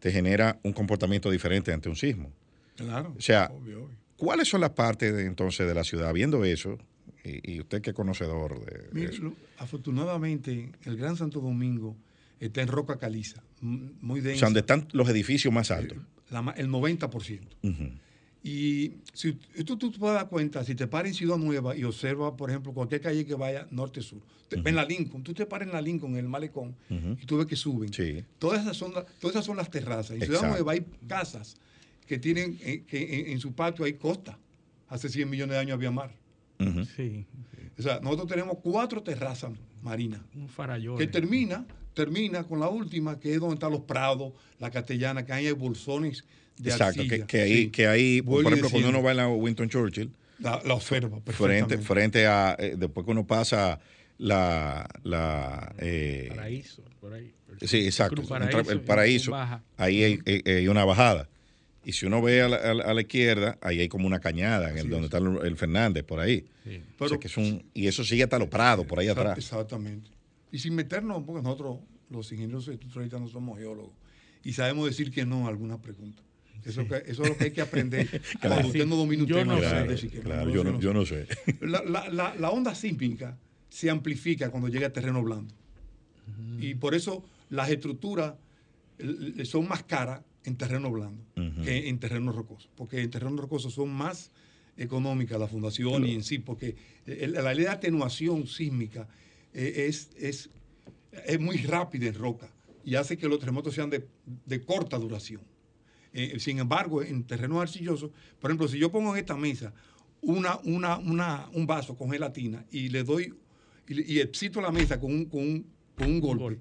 te genera un comportamiento diferente ante un sismo. Claro. O sea, Obvio, obvio. ¿Cuáles son las partes de, entonces de la ciudad? Viendo eso, y, y usted que es conocedor de, de Mire, eso. lo- afortunadamente, el Gran Santo Domingo está en roca caliza, muy O densa. sea, donde están los edificios más altos. La ma- el 90%. Ujú. Y si tú, tú te puedes dar cuenta, si te paras en Ciudad Nueva y observas, por ejemplo, cualquier calle que vaya norte-sur, te- en la Lincoln, tú te paras en la Lincoln, en el malecón, y tú ves que suben. Sí. Todas, esas son, todas esas son las terrazas. En Ciudad Exacto. Nueva hay casas que tienen, eh, que en, en su patio hay costa. Hace 100 millones de años había mar. Sí, O sea, nosotros tenemos cuatro terrazas marinas un farallón. que termina, termina con la última, que es donde están los prados, la castellana, que ahí hay bolsones de Exacto, que, arcilla. que ahí, Sí. que ahí por ejemplo, cuando uno va en la Winston Churchill, La, la observa frente, perfectamente. frente a, eh, después que uno pasa la, la eh, Paraíso, por ahí. sí, exacto, Cruz entra- Paraíso, el paraíso, ahí hay, hay- hay una bajada. Y si uno ve a la, a la- a la izquierda, ahí hay como una cañada, en el, donde es. está el, el Fernández, por ahí. Sí. O sea, Pero- que es un, y eso sigue hasta los prados, por ahí Exact- atrás. Exactamente. Y sin meternos, porque nosotros, los ingenieros estructuralistas, no somos geólogos. Y sabemos decir que no a algunas preguntas. Eso, que- eso es lo que hay que aprender. Cuando usted no domina un Yo tema, no sabe sé. decir que no. Claro, No, yo no, yo no sé. La, la- la- la onda sísmica se amplifica cuando llega a terreno blando. Y por eso las estructuras son más caras en terreno blando que en terreno rocoso, porque en terreno rocoso son más económicas la fundación y en sí, porque la ley de atenuación sísmica eh, es, es, es, muy rápida en roca y hace que los terremotos sean de, de corta duración. Eh, sin embargo, en terreno arcilloso, por ejemplo, si yo pongo en esta mesa una, una, una, un vaso con gelatina y le doy y, y excito la mesa con un, con un, con un golpe,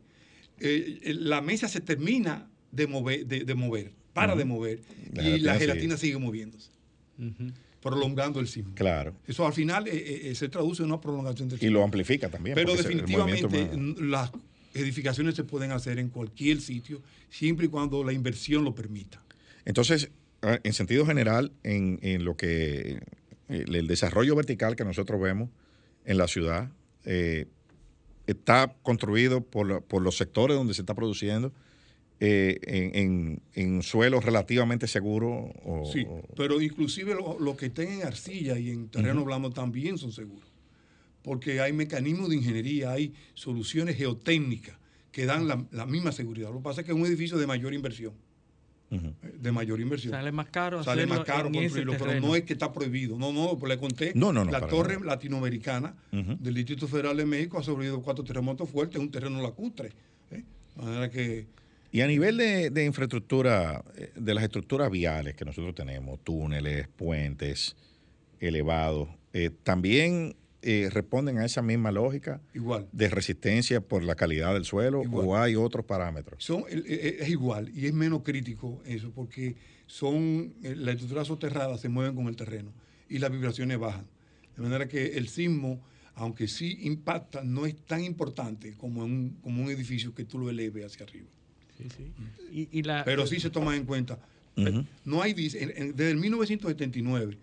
eh, la mesa se termina de mover, de, de mover para de mover la y gelatina la gelatina sigue, sigue moviéndose. Uh -huh prolongando el sismo. Claro. Eso al final eh, eh, se traduce en una prolongación del sismo. Y lo amplifica también. Pero definitivamente más... las edificaciones se pueden hacer en cualquier sitio, siempre y cuando la inversión lo permita. Entonces, en sentido general, en, en lo que el, el, desarrollo vertical que nosotros vemos en la ciudad eh, está construido por, por los sectores donde se está produciendo eh, en, en, en, suelos relativamente seguros. O, sí, pero inclusive los lo que estén en arcilla y en terreno uh -huh. blando también son seguros, porque hay mecanismos de ingeniería, hay soluciones geotécnicas que dan la, la misma seguridad. Lo que pasa es que es un edificio de mayor inversión. Uh -huh. De mayor inversión. Sale más caro. Sale más caro construirlo, pero no es que está prohibido. No, no, pues le conté. No, no, no, la torre nada. latinoamericana uh -huh. del Distrito Federal de México ha sobrevivido cuatro terremotos fuertes, es un terreno lacustre. ¿eh? De manera que y a nivel de, de, infraestructura, eh, de las estructuras viales que nosotros tenemos, túneles, puentes, elevados, eh, también eh, responden a esa misma lógica igual. de resistencia por la calidad del suelo igual. o hay otros parámetros. Son, es igual y es menos crítico eso porque son las estructuras soterradas se mueven con el terreno y las vibraciones bajan. De manera que el sismo, aunque sí impacta, no es tan importante como, un, como un edificio que tú lo eleves hacia arriba. Sí, sí. Y, y la, Pero sí se toma en cuenta. Uh -huh. No hay, desde el 1979,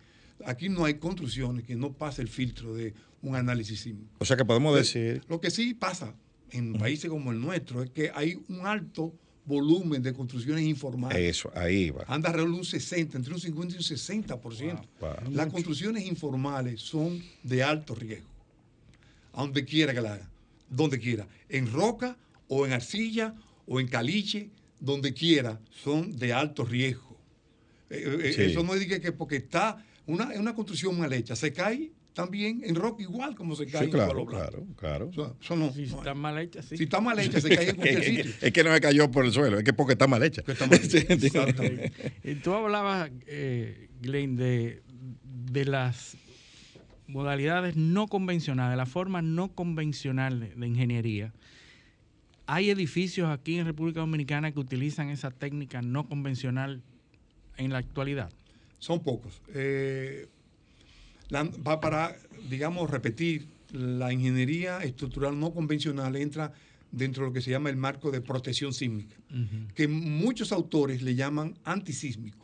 aquí no hay construcciones que no pase el filtro de un análisis sísmico. O sea que podemos decir... Lo que sí pasa en uh -huh. países como el nuestro es que hay un alto volumen de construcciones informales. Eso, ahí va. Anda alrededor de un 60, entre un 50 y un 60%. Wow, wow. Las construcciones informales son de alto riesgo. A donde quiera que la haga. Donde quiera. En roca o en arcilla o en caliche, donde quiera, son de alto riesgo. Eh, sí. Eso no es que porque está una, una construcción mal hecha, se cae también en roca igual como se cae sí, claro, en claro, claro. O sea, eso no, si no está mal hecha, sí. Si está mal hecha, se cae en cualquier sitio. Es, que no se cayó por el suelo, es que porque está mal hecha. Está mal hecha. y tú hablabas, eh, Glenn, de, de las modalidades no convencionales, la forma no convencional de, de ingeniería hay edificios aquí en República Dominicana que utilizan esa técnica no convencional en la actualidad. Son pocos. Eh, la, para, digamos, repetir, la ingeniería estructural no convencional entra dentro de lo que se llama el marco de protección sísmica, uh -huh. que muchos autores le llaman antisísmico,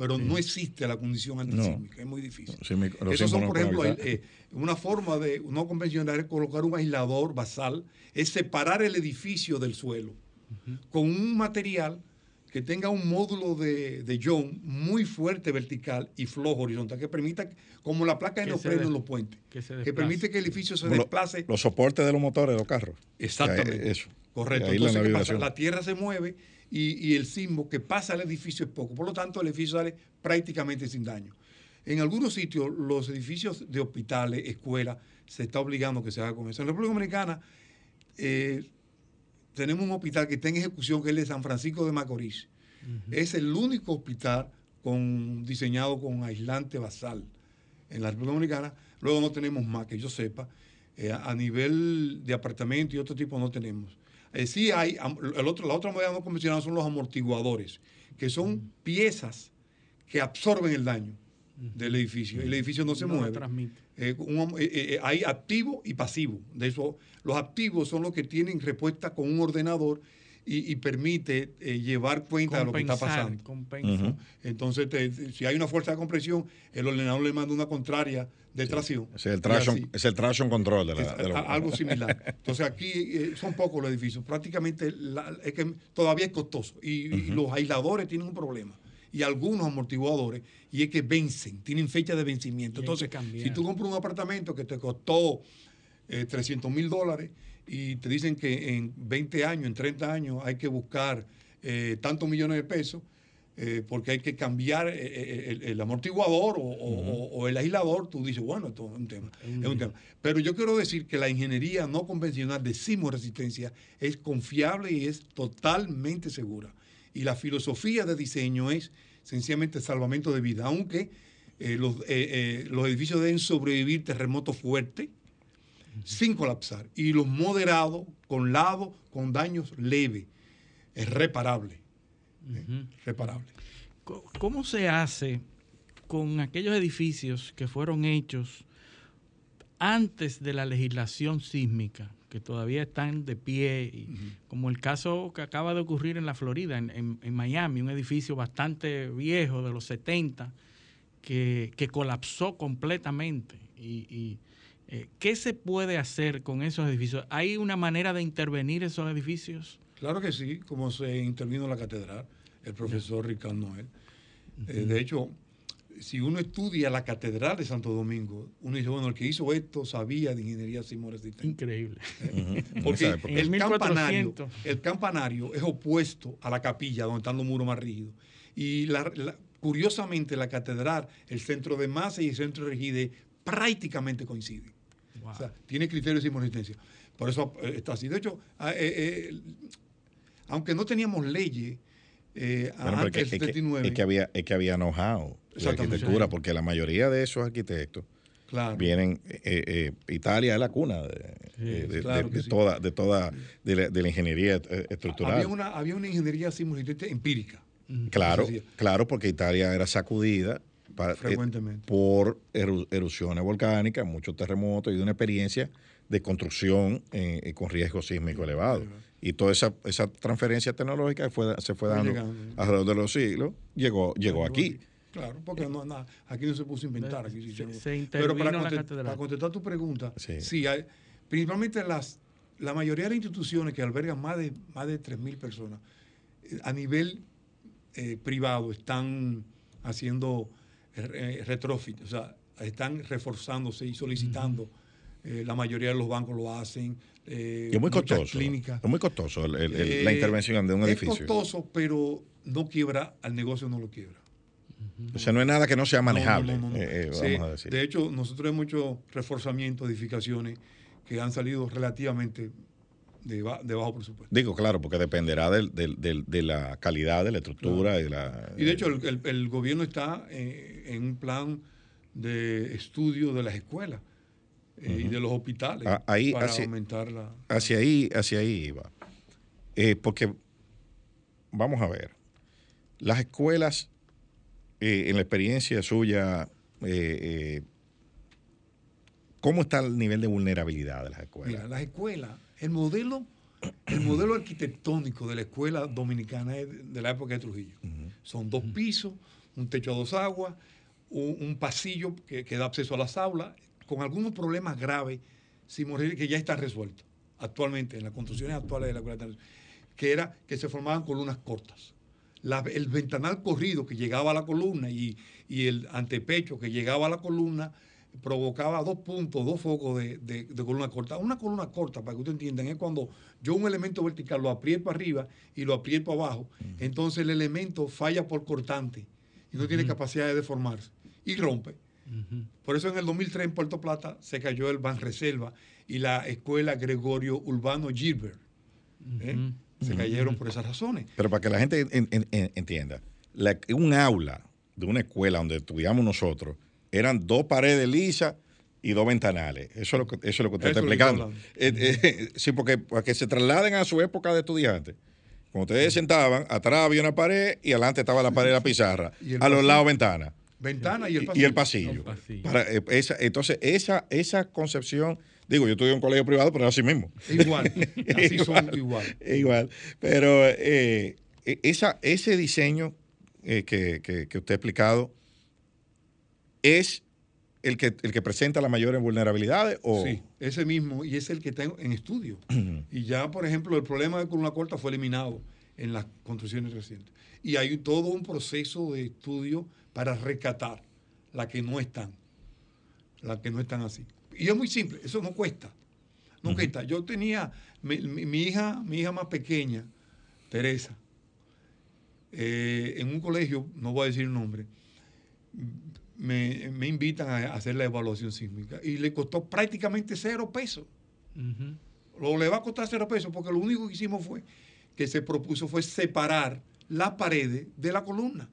pero sí. no existe la condición antisísmica, no. es muy difícil. Sí, me, Esos son, por ejemplo, el, eh, una forma de no convencional es colocar un aislador basal, es separar el edificio del suelo uh -huh. con un material que tenga un módulo de, de John muy fuerte vertical y flojo horizontal, que permita, como la placa de neopreno en los puentes, que, que, permite que el edificio se desplace. Los, los soportes de los motores de los carros. Exactamente. Eso. Correcto. Entonces, ¿qué pasa? La tierra se mueve y, y, el sismo que pasa al edificio es poco. Por lo tanto, el edificio sale prácticamente sin daño. En algunos sitios, los edificios de hospitales, escuelas, se está obligando que se haga con eso. En la República Dominicana, eh, tenemos un hospital que está en ejecución, que es el de San Francisco de Macorís. Uh -huh. Es el único hospital con, diseñado con aislante basal en la República Dominicana. Luego no tenemos más, que yo sepa. Eh, a nivel de apartamento y otro tipo no tenemos. Eh, sí hay, el otro, la otra modalidad no convencional son los amortiguadores, que son piezas que absorben el daño del edificio. El edificio no se no mueve. Eh, un, eh, eh, hay activo y pasivo. De eso, los activos son los que tienen respuesta con un ordenador y, y permite eh, llevar cuenta Compensar, de lo que está pasando. Uh -huh. Entonces, te, si hay una fuerza de compresión, el ordenador le manda una contraria de sí. tracción. Es el, traction, es el traction control de la, es, de la... Algo similar. Entonces, aquí eh, son pocos los edificios. Prácticamente la, es que todavía es costoso y, uh -huh. y los aisladores tienen un problema y algunos amortiguadores, y es que vencen, tienen fecha de vencimiento. Entonces, si tú compras un apartamento que te costó eh, 300 mil dólares y te dicen que en 20 años, en 30 años hay que buscar eh, tantos millones de pesos eh, porque hay que cambiar eh, el, el amortiguador o, o- o el aislador, tú dices, bueno, esto es un tema. es un tema. Pero yo quiero decir que la ingeniería no convencional de sismoresistencia es confiable y es totalmente segura. Y la filosofía de diseño es sencillamente salvamento de vida, aunque eh, los, eh, eh, los edificios deben sobrevivir terremotos fuertes sin colapsar. Y los moderados, con lado, con daños leves, es reparable. reparable. ¿Cómo se hace con aquellos edificios que fueron hechos antes de la legislación sísmica, que todavía están de pie, y- como el caso que acaba de ocurrir en la Florida, en, en- en Miami, un edificio bastante viejo de los 70, que, que colapsó completamente? Y, y, eh, ¿Qué se puede hacer con esos edificios? ¿Hay una manera de intervenir esos edificios? Claro que sí, como se intervino en la catedral, el profesor Ricardo Noel. Eh, de hecho, si uno estudia la catedral de Santo Domingo, uno dice, bueno, el que hizo esto sabía de ingeniería sismoresistente. Increíble. Porque época. En el el campanario, 1400. el campanario es opuesto a la capilla, donde están los muros más rígidos. Y la- la- curiosamente, la catedral, el centro de masa y el centro de rigidez prácticamente coinciden. Wow. O sea, tiene criterios de sismoresistencia. Por eso eh, está así. De hecho, ah, eh, eh, aunque no teníamos leyes eh, Bueno, antes es que- del es que, 79, es que había, es que había know-how de arquitectura, porque la mayoría de esos arquitectos claro, vienen, eh, eh, Italia es la cuna de, eh, de- claro de- que de sí. toda, de toda, de la, de la ingeniería estructural. había una, había una ingeniería sismorresistente empírica. Claro, sí. claro, porque Italia era sacudida eh, Frecuentemente. por eru- erupciones volcánicas, muchos terremotos y de una experiencia de construcción eh, eh, con riesgo sísmico elevado. Y toda esa, esa transferencia tecnológica fue, se fue dando llegando. alrededor de los siglos, llegó, llegó aquí. Claro, porque no, nada, aquí no se puso a inventar. Aquí Se- hicieron- se Pero para, en la conte- catedral. para contestar tu pregunta, Sí. sí, hay- principalmente las, la mayoría de las instituciones que albergan más de, más de 3.000 personas, a nivel eh, privado están haciendo retrofit, o sea, están reforzándose y solicitando. Eh, la mayoría de los bancos lo hacen. eh, es muy costoso. Clínicas. Es muy costoso el- la Eh, intervención de un edificio. Es costoso, pero no quiebra, al negocio no lo quiebra. O sea, no es nada que no sea manejable, no, no, no. eh, eh, Sí, vamos a decir. De hecho, nosotros hemos hecho reforzamiento, edificaciones que han salido relativamente de, ba- de bajo presupuesto. Digo, claro, porque dependerá del- del- del- de la calidad de la estructura y de la... Y de hecho, el, el- gobierno está eh, en un plan de estudio de las escuelas eh, y de los hospitales Ah, ahí, para así- aumentar la... hacia ahí, hacia ahí iba. Eh, porque, vamos a ver, las escuelas, eh, en la experiencia suya, ¿cómo está el nivel de vulnerabilidad de las escuelas? Mira, las escuelas, el modelo, el modelo arquitectónico de la escuela dominicana es de la época de Trujillo. Son dos pisos, un techo a dos aguas, un, un pasillo que, que da acceso a las aulas, con algunos problemas graves sin morir, que ya están resueltos actualmente en las construcciones actuales de la escuela, que era que se formaban columnas cortas. La- el ventanal corrido que llegaba a la columna y, y el antepecho que llegaba a la columna provocaba dos puntos, dos focos de, de- de columna corta. Una columna corta, para que ustedes entiendan, es cuando yo un elemento vertical lo aprieto arriba y lo aprieto abajo, entonces el elemento falla por cortante y no tiene capacidad de deformarse y rompe. Por eso en el 2003 en Puerto Plata se cayó el Banreserva y la escuela Gregorio Urbano Gilbert. ¿eh? Se cayeron por esas razones. Pero para que la gente en- en- en- entienda, la- un aula de una escuela donde estudiamos nosotros eran dos paredes lisas y dos ventanales. Eso es lo que, eso es lo que usted Eso está explicando. Eh, eh, sí, porque para que se trasladen a su época de estudiantes. Cuando ustedes sentaban, atrás había una pared y adelante estaba la pared de la pizarra. A los lados ventanas. Ventana y el pasillo. Y el pasillo. El pasillo. Para, eh, esa, entonces, esa, esa concepción, digo, yo estudié en un colegio privado, pero era así mismo. Igual. Así son igual. Igual. Pero eh, e- esa, ese diseño eh, que, que- que usted ha explicado es el que, el que presenta las mayores vulnerabilidades o Sí, ese mismo, y es el que tengo en estudio. y ya, por ejemplo, el problema de columna corta fue eliminado en las construcciones recientes. Y hay todo un proceso de estudio para rescatar las que no están, las que no están así. Y es muy simple, eso no cuesta. Nunca está. Yo tenía mi, mi- mi hija, mi hija más pequeña, Teresa, eh, en un colegio, no voy a decir el nombre, me, me invitan a hacer la evaluación sísmica y le costó prácticamente cero pesos. Lo le va a costar cero pesos porque lo único que hicimos fue que se propuso fue separar las paredes de la columna,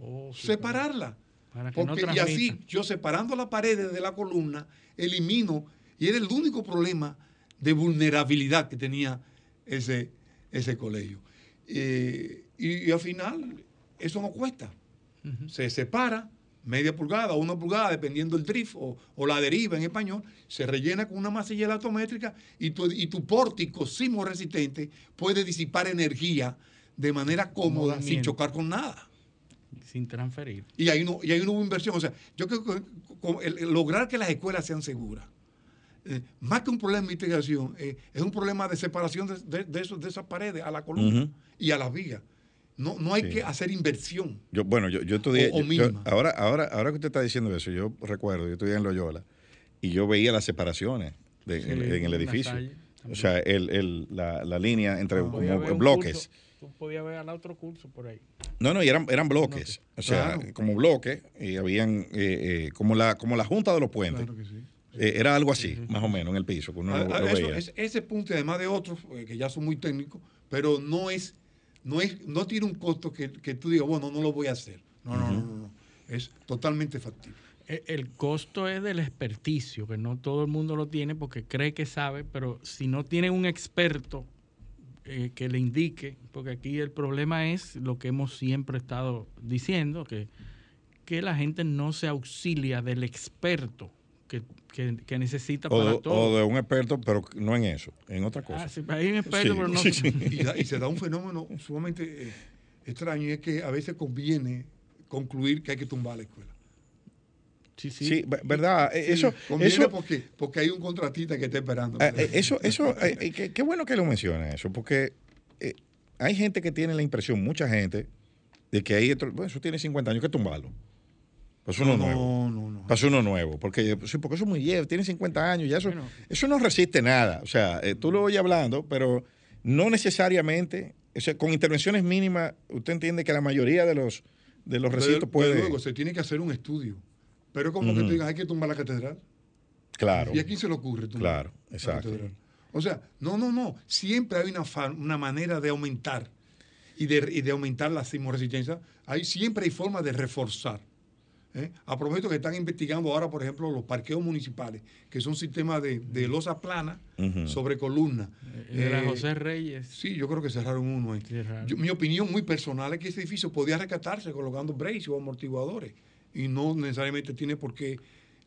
Oh, sí, separarla. para que no Porque, y así, yo separando las paredes de la columna, elimino, y era el único problema de vulnerabilidad que tenía ese, ese colegio. Eh, y, y al final, eso no cuesta. Se separa media pulgada o una pulgada, dependiendo del drift o, o la deriva en español, se rellena con una masilla autométrica y tu, y tu pórtico sismo resistente puede disipar energía de manera cómoda sin chocar con nada. Sin transferir. Y ahí no, y ahí no hubo inversión. O sea, yo creo que con el- el lograr que las escuelas sean seguras, eh, más que un problema de investigación, eh, es un problema de separación de, de- de esos- de esas paredes a la columna y a las vigas. No, no hay Sí. que hacer inversión. Yo, bueno, yo, yo estudié. O- o yo- yo- mínima. ahora, ahora, ahora que usted está diciendo eso, yo recuerdo, yo estudié en Loyola y yo veía las separaciones de- Sí, en, en el edificio. O sea, el, el- la, la línea entre Ah, como bloques. curso, tú podías ver al otro curso por ahí. No, no, y eran, eran bloques. O sea, Claro. como bloques, y habían eh, eh, como, la, como la junta de los puentes. Claro que sí. Eh, era algo así, más o menos, en el piso, que uno Ah, lo, ah, lo eso- veía. es- ese punto, y además de otros que ya son muy técnicos, pero no es, no es, no tiene un costo que, que tú digas, bueno, no lo voy a hacer. No, no, no, no, no. Es totalmente factible. E- El costo es del experticio, que no todo el mundo lo tiene porque cree que sabe, pero si no tiene un experto eh, que le indique, porque aquí el problema es lo que hemos siempre estado diciendo, que, que la gente no se auxilia del experto que, que- que necesita O para de, todo. o de un experto, pero no en eso, en otra cosa. Ah, sí, hay un experto, Sí, pero no. sí, sí. Y, da- y se da un fenómeno sumamente eh, extraño y es que a veces conviene concluir que hay que tumbar la escuela. Sí, sí. Sí, ve- ¿verdad? Eh, Sí, eso, eso, porque, porque hay un contratista que está esperando. Ah, eh, eso, eso, eh, eh, qué, qué bueno que lo menciona eso, porque eh, hay gente que tiene la impresión, mucha gente, de que ahí, bueno, eso tiene 50 años, que tumbarlo. Pues uno no, nuevo. no, no, no. Pasó uno nuevo, porque, sí, porque eso es muy viejo, tiene 50 años, ya eso, Bueno. eso no resiste nada. O sea, eh, tú lo oyes hablando, pero no necesariamente, o sea, con intervenciones mínimas, usted entiende que la mayoría de los, de los recintos puede. luego, se tiene que hacer un estudio. Pero es como que te digan, hay que tumbar la catedral. Claro. ¿Y a quién se le ocurre tumbar Claro, la exacto. catedral? O sea, no, no, no. Siempre hay una, una manera de aumentar y de, y de aumentar la sismoresistencia. Hay, siempre hay forma de reforzar. ¿eh? A propósito que están investigando ahora, por ejemplo, los parqueos municipales, que son sistemas de, de losa plana sobre columna. Era Eh, José Reyes. Sí, yo creo que cerraron uno ahí. Cerraron. Yo- mi opinión muy personal es que ese edificio podía rescatarse colocando braces o amortiguadores y no necesariamente tiene por qué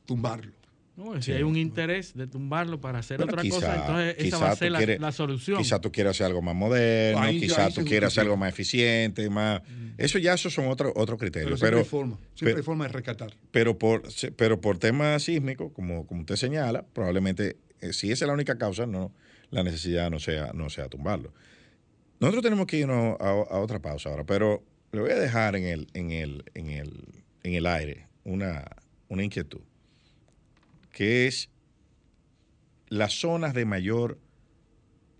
tumbarlo. No, si Sí. hay un interés de tumbarlo para hacer Bueno, otra quizá- cosa, entonces esa va a ser la, quieres- la solución. Quizá tú quieras hacer algo más moderno, Ahí- quizá ahí tú quieras hacer algo más eficiente, más... Eso ya esos son otros otros Pero criterios. siempre Pero, hay forma, siempre pero- hay forma de rescatar. pero, por, pero por tema sísmico, como, como usted señala, probablemente, eh, si esa es la única causa, no la necesidad no sea, no sea tumbarlo. Nosotros tenemos que irnos a, a otra pausa ahora, pero le voy a dejar en el, en el, en el, en el aire una, una inquietud, que es las zonas de mayor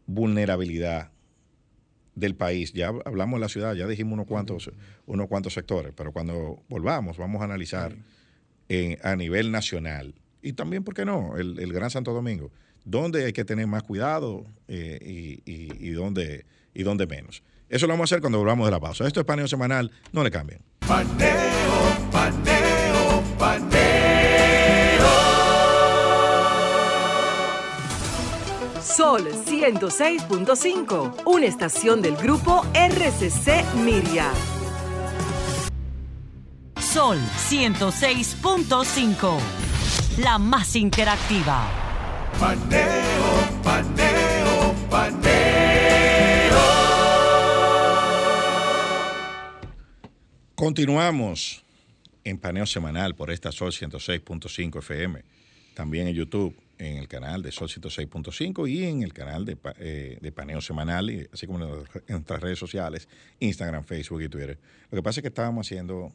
vulnerabilidad del país. Ya hablamos de la ciudad, ya dijimos unos cuantos, unos cuantos sectores, pero cuando volvamos vamos a analizar en- a nivel nacional y también, ¿por qué no?, el, el Gran Santo Domingo, dónde hay que tener más cuidado eh, y, y- y dónde, y dónde menos. Eso lo vamos a hacer cuando volvamos de la pausa. Esto es Paneo Semanal, no le cambien. Paneo, paneo, paneo. Sol 106.5, una estación del grupo RCC Miria. Sol 106.5. La más interactiva. Paneo, paneo, paneo. Continuamos en Paneo Semanal por esta Sol 106.5 FM, también en YouTube, en el canal de Sol 106.5 y en el canal de, eh, de Paneo Semanal, y así como en nuestras- en nuestras redes sociales, Instagram, Facebook y Twitter. Lo que pasa es que estábamos haciendo,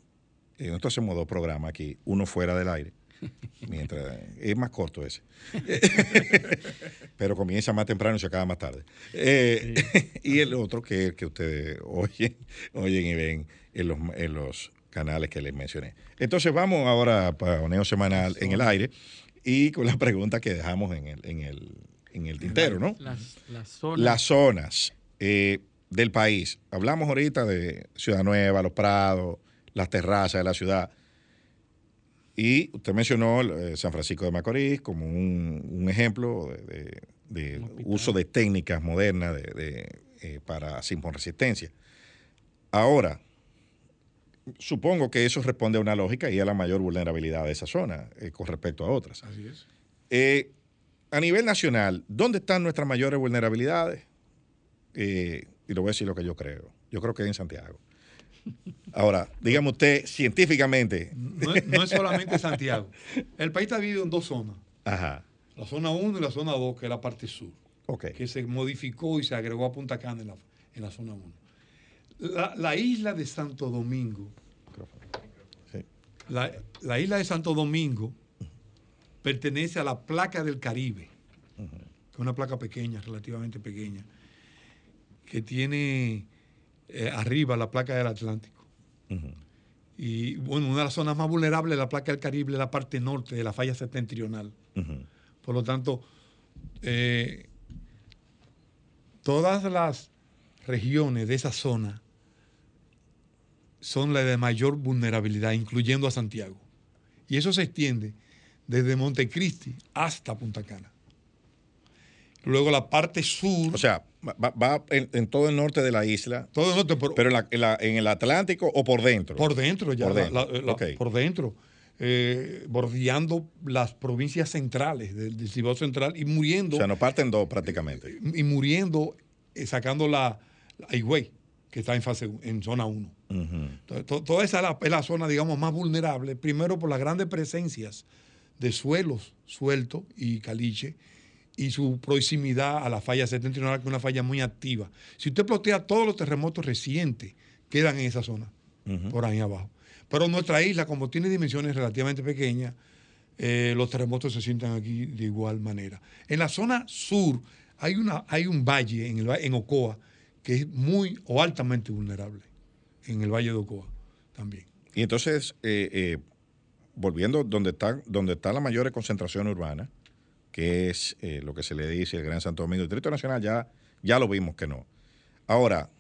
eh, nosotros hacemos dos programas aquí, uno fuera del aire Mientras, es más corto ese. Pero comienza más temprano y se acaba más tarde. Eh, y el otro que es el que ustedes oyen, oyen y ven en los, en los canales que les mencioné. Entonces vamos ahora para Oneo Semanal en el aire y con la pregunta que dejamos en el, en el, en el tintero, ¿no? Las, las zonas. Las zonas eh, del país. Hablamos ahorita de Ciudad Nueva, Los Prados, las terrazas de la ciudad. Y usted mencionó eh, San Francisco de Macorís como un, un ejemplo de, uso de técnicas modernas de, eh, para resistencia. Ahora, supongo que eso responde a una lógica y a la mayor vulnerabilidad de esa zona eh, con respecto a otras. Así es. Eh, a nivel nacional, ¿dónde están nuestras mayores vulnerabilidades? Eh, y le voy a decir lo que yo creo. Yo creo que es en Santiago. Ahora, dígame usted científicamente. No, es- no es solamente Santiago. El país está dividido en dos zonas. Ajá. La zona 1 y la zona 2, que es la parte sur, que se modificó y se agregó a Punta Cana en la, en la zona 1. La, la isla de Santo Domingo, Sí. la, la isla de Santo Domingo pertenece a la placa del Caribe, que es una placa pequeña, relativamente pequeña, que tiene eh, arriba la placa del Atlántico. Y bueno, una de las zonas más vulnerables de la placa del Caribe es la parte norte de la falla septentrional. Por lo tanto, eh, todas las regiones de esa zona son las de mayor vulnerabilidad, incluyendo a Santiago. Y eso se extiende desde Montecristi hasta Punta Cana. Luego la parte sur, O sea, va, va en, en todo el norte de la isla, todo el norte, por, pero en, la- en la- en el Atlántico o por dentro. por dentro ya, Por dentro, la- la- ok. por dentro, eh, bordeando las provincias centrales del, del Cibao Central y muriendo O sea, nos parten dos prácticamente. y muriendo, eh, sacando la, la Higüey, que está en fase en zona 1. Ujú. Entonces, to- toda esa es la, es la zona, digamos, más vulnerable, primero por las grandes presencias de suelos sueltos y caliche y su proximidad a la falla septentrional, que es una falla muy activa. Si usted plotea todos los terremotos recientes, quedan en esa zona, por ahí abajo. Pero nuestra isla, como tiene dimensiones relativamente pequeñas, eh, los terremotos se sientan aquí de igual manera. En la zona sur hay, una, hay un valle en, el, en Ocoa que es muy o altamente vulnerable, en el valle de Ocoa también. Y entonces, eh, eh, volviendo donde está, donde está la mayor concentración urbana, que es eh, lo que se le dice el Gran Santo Domingo, el Distrito Nacional ya, ya lo vimos que no. Ahora,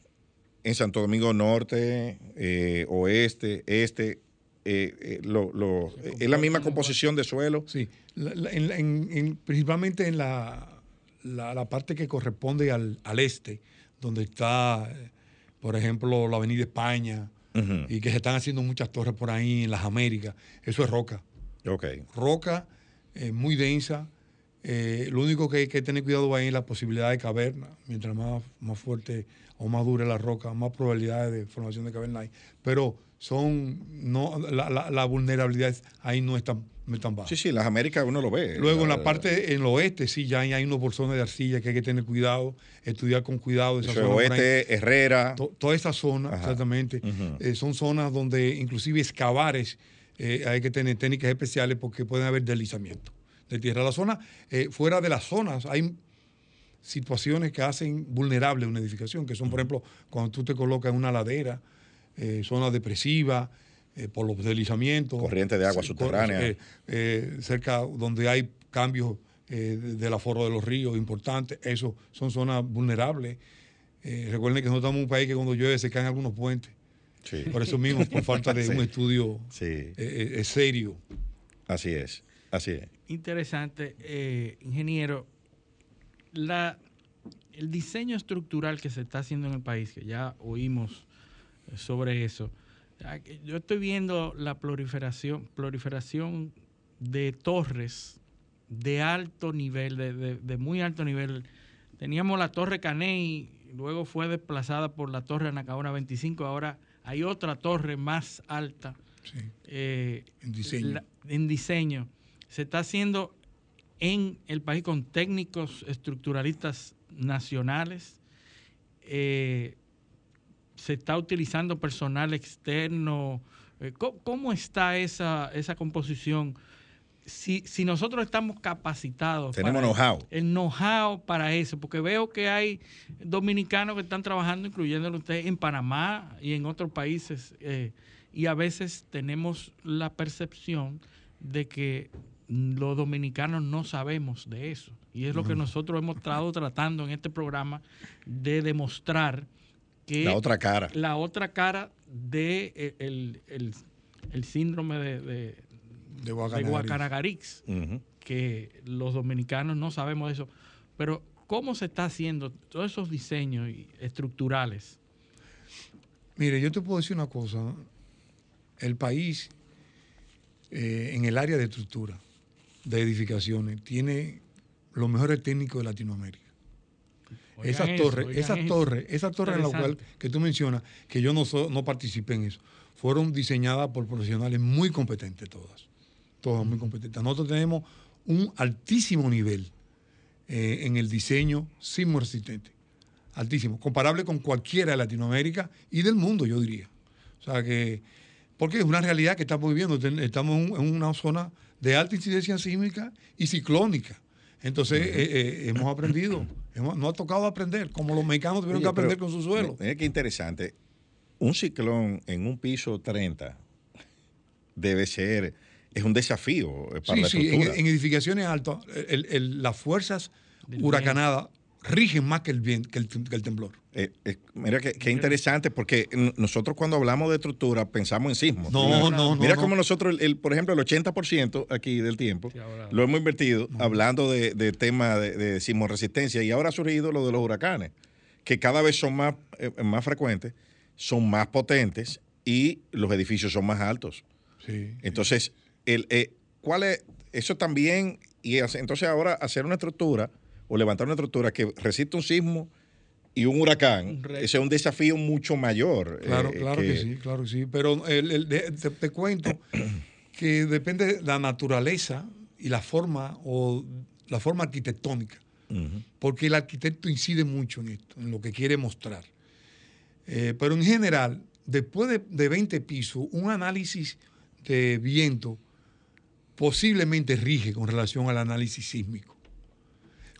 en Santo Domingo Norte, eh, Oeste, Este, lo- lo- es la misma composición de suelo. Sí, la- la- en- en- en- principalmente en la, la- la parte que corresponde al, al este, donde está, por ejemplo, la Avenida España, y que se están haciendo muchas torres por ahí en las Américas. Eso es roca. Roca eh, muy densa. Eh, lo único que hay que tener cuidado ahí es la posibilidad de caverna. Mientras más, más fuerte o más dura la roca, más probabilidades de formación de caverna hay. Pero son no la, la- la vulnerabilidad ahí no es tan, es. Sí, sí, las Américas uno lo ve. Luego en la parte, en el oeste, sí, ya hay, unos bolsones de arcilla que hay que tener cuidado, estudiar con cuidado. esa es zona ahí. Oeste, Herrera. To- toda esa zona, Ajá. exactamente, eh, son zonas donde inclusive excavares eh, hay que tener técnicas especiales porque pueden haber deslizamientos de tierra. La zona, eh, fuera de las zonas, hay situaciones que hacen vulnerable una edificación, que son, por ejemplo, cuando tú te colocas en una ladera, eh, zonas depresivas, eh, por los deslizamientos. Corriente de agua subterránea. eh, eh, cerca donde hay cambios eh, de- del aforo de los ríos importantes, eso son zonas vulnerables. Eh, recuerden que nosotros estamos en un país que cuando llueve se caen algunos puentes. Sí, Por eso mismo, por falta de Sí. un estudio sí, eh, eh, eh, serio. así es. Así es. Interesante, eh, ingeniero. La, el diseño estructural que se está haciendo en el país, que ya oímos sobre eso. Yo estoy viendo la proliferación, proliferación de torres de alto nivel, de, de- de muy alto nivel. Teníamos la torre Caney, luego fue desplazada por la torre Anacaona 25, ahora hay otra torre más alta Sí, eh, en diseño. la- en diseño. Se está haciendo en el país con técnicos estructuralistas nacionales. Eh, se está utilizando personal externo. Eh, ¿cómo, cómo está esa, esa composición si, si nosotros estamos capacitados. Tenemos know-how. El know-how para eso, porque veo que hay dominicanos que están trabajando, incluyéndolo usted, en Panamá y en otros países. eh, y a veces tenemos la percepción de que los dominicanos no sabemos de eso. Y es lo que nosotros hemos estado tratando en este programa de demostrar que La otra cara. la otra cara de eh, el, el- el síndrome de, de, De de Guacanagari. Guacanagarix, que los dominicanos no sabemos de eso. Pero, ¿cómo se está haciendo todos esos diseños estructurales? Mire, yo te puedo decir una cosa. El país, eh, en el área de estructura, de edificaciones, tiene los mejores técnicos de Latinoamérica. Oigan esas eso, torres, esas torres, esas torres en la cual que tú mencionas, que yo no, so- no participé en eso, fueron diseñadas por profesionales muy competentes todas. Todas muy competentes. Nosotros tenemos un altísimo nivel eh, en el diseño sismo resistente. Altísimo. Comparable con cualquiera de Latinoamérica y del mundo, yo diría. O sea que, porque es una realidad que estamos viviendo. Estamos en una zona de alta incidencia sísmica y ciclónica. Entonces, eh, eh, hemos aprendido, nos ha tocado aprender, como los mexicanos tuvieron Oye, que aprender pero, con su suelo. Mira qué interesante. Un ciclón en un piso 30 debe ser, es un desafío para Sí, la sí, en, estructura. en edificaciones altas, el- el- las fuerzas huracanadas rigen más que el, bien, que el, que el temblor. Eh, eh, mira qué, qué interesante, porque nosotros cuando hablamos de estructura pensamos en sismos. No, no, no. Mira no. cómo nosotros, el, el- por ejemplo, el 80% aquí del tiempo Sí, ahora- lo hemos invertido hablando de, de temas de, de sismoresistencia y ahora ha surgido lo de los huracanes, que cada vez son más, eh, más frecuentes, son más potentes y los edificios son más altos. Sí. Entonces, el, eh, ¿cuál es? Eso también, y entonces ahora hacer una estructura o levantar una estructura que resista un sismo y un huracán, Un ese es un desafío mucho mayor. Claro, eh, claro que, sí, claro que sí. Pero el- el- de- te, te cuento que depende de la naturaleza y la forma o la forma arquitectónica, porque el arquitecto incide mucho en esto, en lo que quiere mostrar. Eh, pero en general, después de, de 20 pisos, un análisis de viento posiblemente rige con relación al análisis sísmico.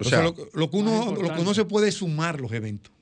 O O sea, sea, lo, lo que uno, lo que uno se puede sumar los eventos.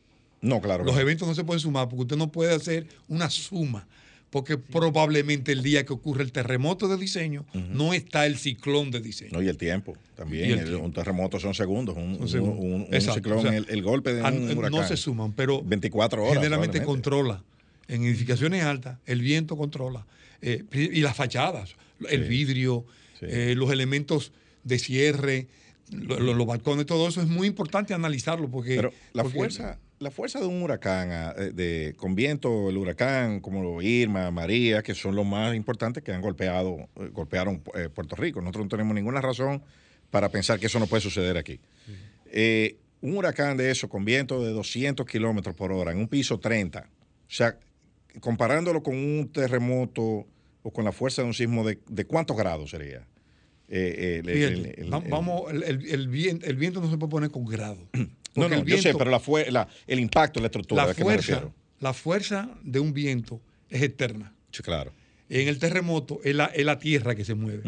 no, claro. Los eventos no se pueden sumar porque usted no puede hacer una suma. Porque probablemente el día que ocurre el terremoto de diseño no está el ciclón de diseño. No, y el tiempo también. Y el El- tiempo. Un terremoto son segundos. Un, Son un- segundos. un- ciclón, O sea, el, el golpe de un huracán. no se suman, pero 24 horas. generalmente controla. En edificaciones altas, el viento controla. Eh, y las fachadas, el Sí. vidrio, Sí. eh, los elementos de cierre, lo- lo- los balcones, todo eso es muy importante analizarlo porque... Pero la porque- fuerza, la fuerza de un huracán, ah, eh, de, con viento, el huracán como Irma, María, que son los más importantes que han golpeado, eh, golpearon eh, Puerto Rico. Nosotros no tenemos ninguna razón para pensar que eso no puede suceder aquí. Eh, un huracán de eso con viento de 200 kilómetros por hora en un piso 30, o sea, comparándolo con un terremoto o con la fuerza de un sismo, ¿de, de cuántos grados sería? Eh, el- el- Fíjate, el- vamos, viento no se puede poner con grado. No, el yo sé, viento- pero la el impacto, la estructura, la ¿a qué me fuerza, la fuerza de un viento es eterna. Sí, claro. En el terremoto es la, es la tierra que se mueve.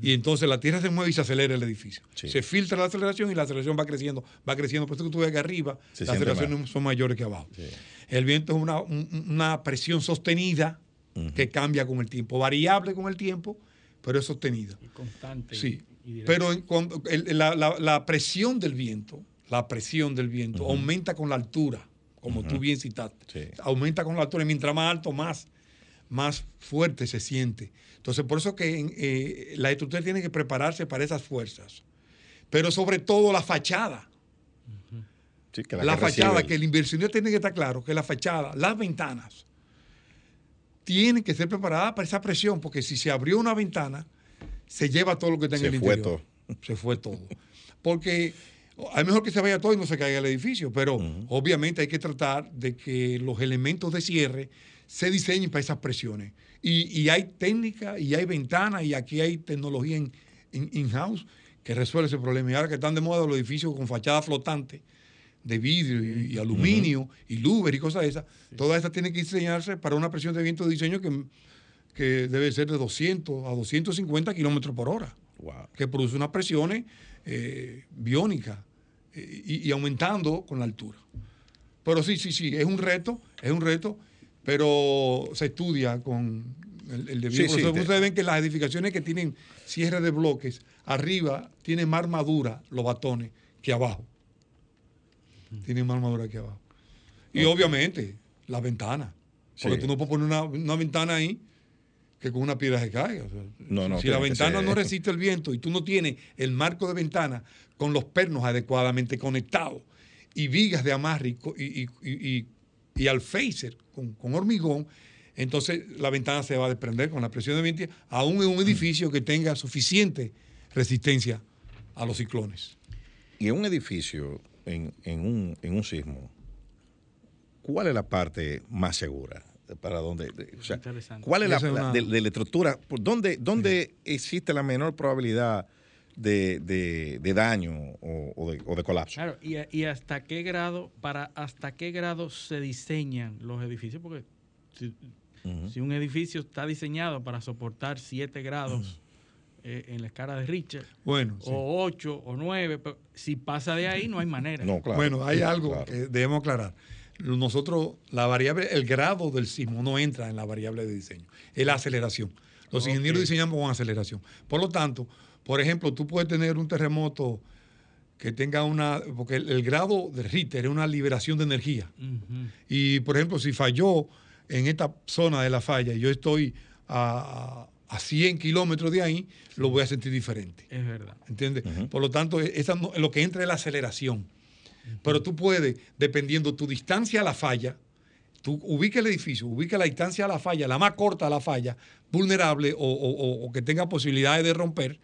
Y entonces la tierra se mueve y se acelera el edificio. Sí. Se filtra la aceleración y la aceleración va creciendo, va creciendo. Por eso que tú ves que arriba Se las aceleraciones son mayores que abajo. Sí. El viento es una, un- una presión sostenida que cambia con el tiempo, variable con el tiempo, pero es sostenida. Y constante. Sí. y-. Pero en cuando- el- la, la- la presión del viento, la presión del viento aumenta con la altura, como tú bien citaste. Sí. Aumenta con la altura y mientras más alto, más, más fuerte se siente. Entonces, por eso que eh, la estructura tiene que prepararse para esas fuerzas. Pero sobre todo la fachada. Sí, que La, que fachada, recibe que el inversionista tiene que estar claro que la fachada, las ventanas, tienen que ser preparadas para esa presión, porque si se abrió una ventana, se lleva todo lo que está en Se el fue interior. Se fue todo. Porque es mejor que se vaya todo y no se caiga el edificio, pero obviamente hay que tratar de que los elementos de cierre se diseñen para esas presiones. Y, y hay técnica y hay ventanas y aquí hay tecnología in-house que resuelve ese problema. Y ahora que están de moda los edificios con fachada flotante de vidrio y, y aluminio y louver y cosas de esas, todas esas tienen que diseñarse para una presión de viento de diseño que, que debe ser de 200 a 250 kilómetros por hora. Wow. que produce unas presiones eh, biónicas eh, y, y aumentando con la altura. Pero sí, sí, sí, es un reto, es un reto, pero se estudia con el, el debido Sí, sí, proceso. te- Ustedes ven que las edificaciones que tienen cierre de bloques, arriba tienen más armadura los batones que abajo. Tienen más armadura que abajo. Y obviamente, las ventanas. Porque Sí. tú no puedes poner una, una ventana ahí que con una piedra se caiga. O sea, No, no, si la tiene ventana no resiste el viento y tú no tienes el marco de ventana con los pernos adecuadamente conectados y vigas de amarre y, co- y, y, y, y- y alféizar con, con hormigón, entonces la ventana se va a desprender con la presión de viento, aún en un edificio que tenga suficiente resistencia a los ciclones. Y en un edificio, en, en un, en un sismo, ¿cuál es la parte más segura? Para dónde, de- o sea. ¿Cuál es la, la- de, de la estructura? ¿Por ¿Dónde, dónde existe la menor probabilidad de, de- de daño o, o de, o de colapso? Claro, y, y hasta qué grado, para hasta qué grado se diseñan los edificios, porque si, si un edificio está diseñado para soportar 7 grados eh, en la escala de Richter, Bueno, sí. o 8 o 9, pero si pasa de ahí no hay manera. No, claro. Bueno, hay algo Claro. que debemos aclarar. Nosotros, la variable, el grado del sismo no entra en la variable de diseño, es la aceleración. Los ingenieros diseñamos con aceleración. Por lo tanto, por ejemplo, tú puedes tener un terremoto que tenga una, porque el, el grado de Richter es una liberación de energía. Y, por ejemplo, si falló en esta zona de la falla y yo estoy a, a 100 kilómetros de ahí, lo voy a sentir diferente. Es verdad. ¿Entiendes? Por lo tanto, e, esa no- lo que entra es la aceleración. Pero tú puedes, dependiendo tu distancia a la falla, tú ubica el edificio, ubica la distancia a la falla, la más corta a la falla, vulnerable o, o- o- o que tenga posibilidades de romper.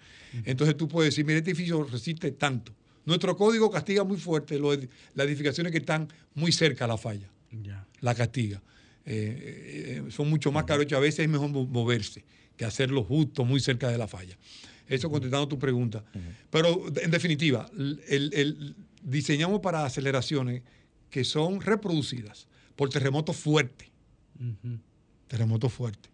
Entonces tú puedes decir, mira, este edificio resiste tanto. Nuestro código castiga muy fuerte lo ed- las edificaciones que están muy cerca a la falla Ya. la castiga. Eh, eh, son mucho más caros a veces es mejor mo- moverse que hacerlo justo muy cerca de la falla. Eso contestando tu pregunta. Pero en definitiva, el- el- el- diseñamos para aceleraciones que son reproducidas por terremotos fuertes. Terremotos fuertes.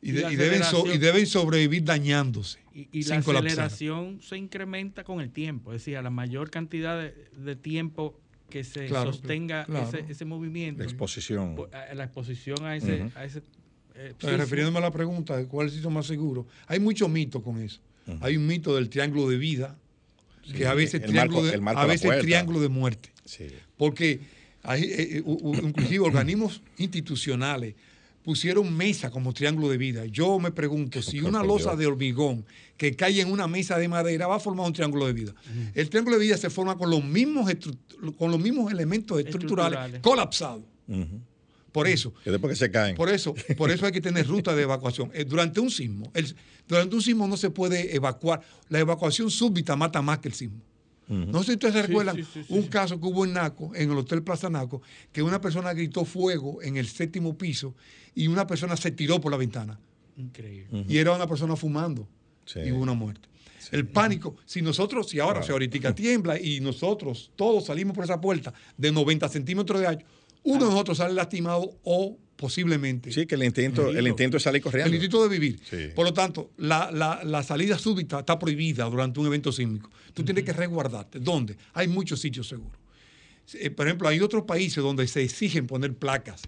Y, Y de- la y deben so- y deben sobrevivir dañándose. Y, y sin la colapsar. aceleración se incrementa con el tiempo, es decir, a la mayor cantidad de, de tiempo que se Claro, sostenga claro. ese, ese movimiento, La exposición. la exposición a ese, Ujú. a ese eh, sismo. refiriéndome a la pregunta de cuál es el sitio más seguro, hay muchos mitos con eso. Hay un mito del triángulo de vida, que a veces, el triángulo, marco- de, el marco a veces triángulo de muerte. Sí. Porque hay, eh, eh, u- u- inclusive organismos institucionales pusieron mesa como triángulo de vida. Yo me pregunto si una losa de hormigón que cae en una mesa de madera va a formar un triángulo de vida. El triángulo de vida se forma con los mismos, con los mismos elementos estructurales, Estructurales. colapsados. Por eso, Que después que se caen. por eso, por eso hay que tener ruta de evacuación. Eh, Durante un sismo, el- durante un sismo no se puede evacuar. La evacuación súbita mata más que el sismo. No sé si ustedes recuerdan sí, sí, sí, un sí. caso que hubo en Naco, en el Hotel Plaza Naco, que una persona gritó fuego en el séptimo piso y una persona se tiró por la ventana. Increíble. Y era una persona fumando. Sí. Y hubo una muerte. El pánico, si nosotros, si ahora, Claro. si ahorita tiembla y nosotros todos salimos por esa puerta de 90 centímetros de ancho, uno de nosotros sale lastimado o posiblemente Sí, que el intento, el intento es salir corriendo. el instinto de vivir. Sí. Por lo tanto, la, la- la salida súbita está prohibida durante un evento sísmico. Tú tienes que resguardarte. ¿Dónde? Hay muchos sitios seguros. Eh, por ejemplo, hay otros países donde se exigen poner placas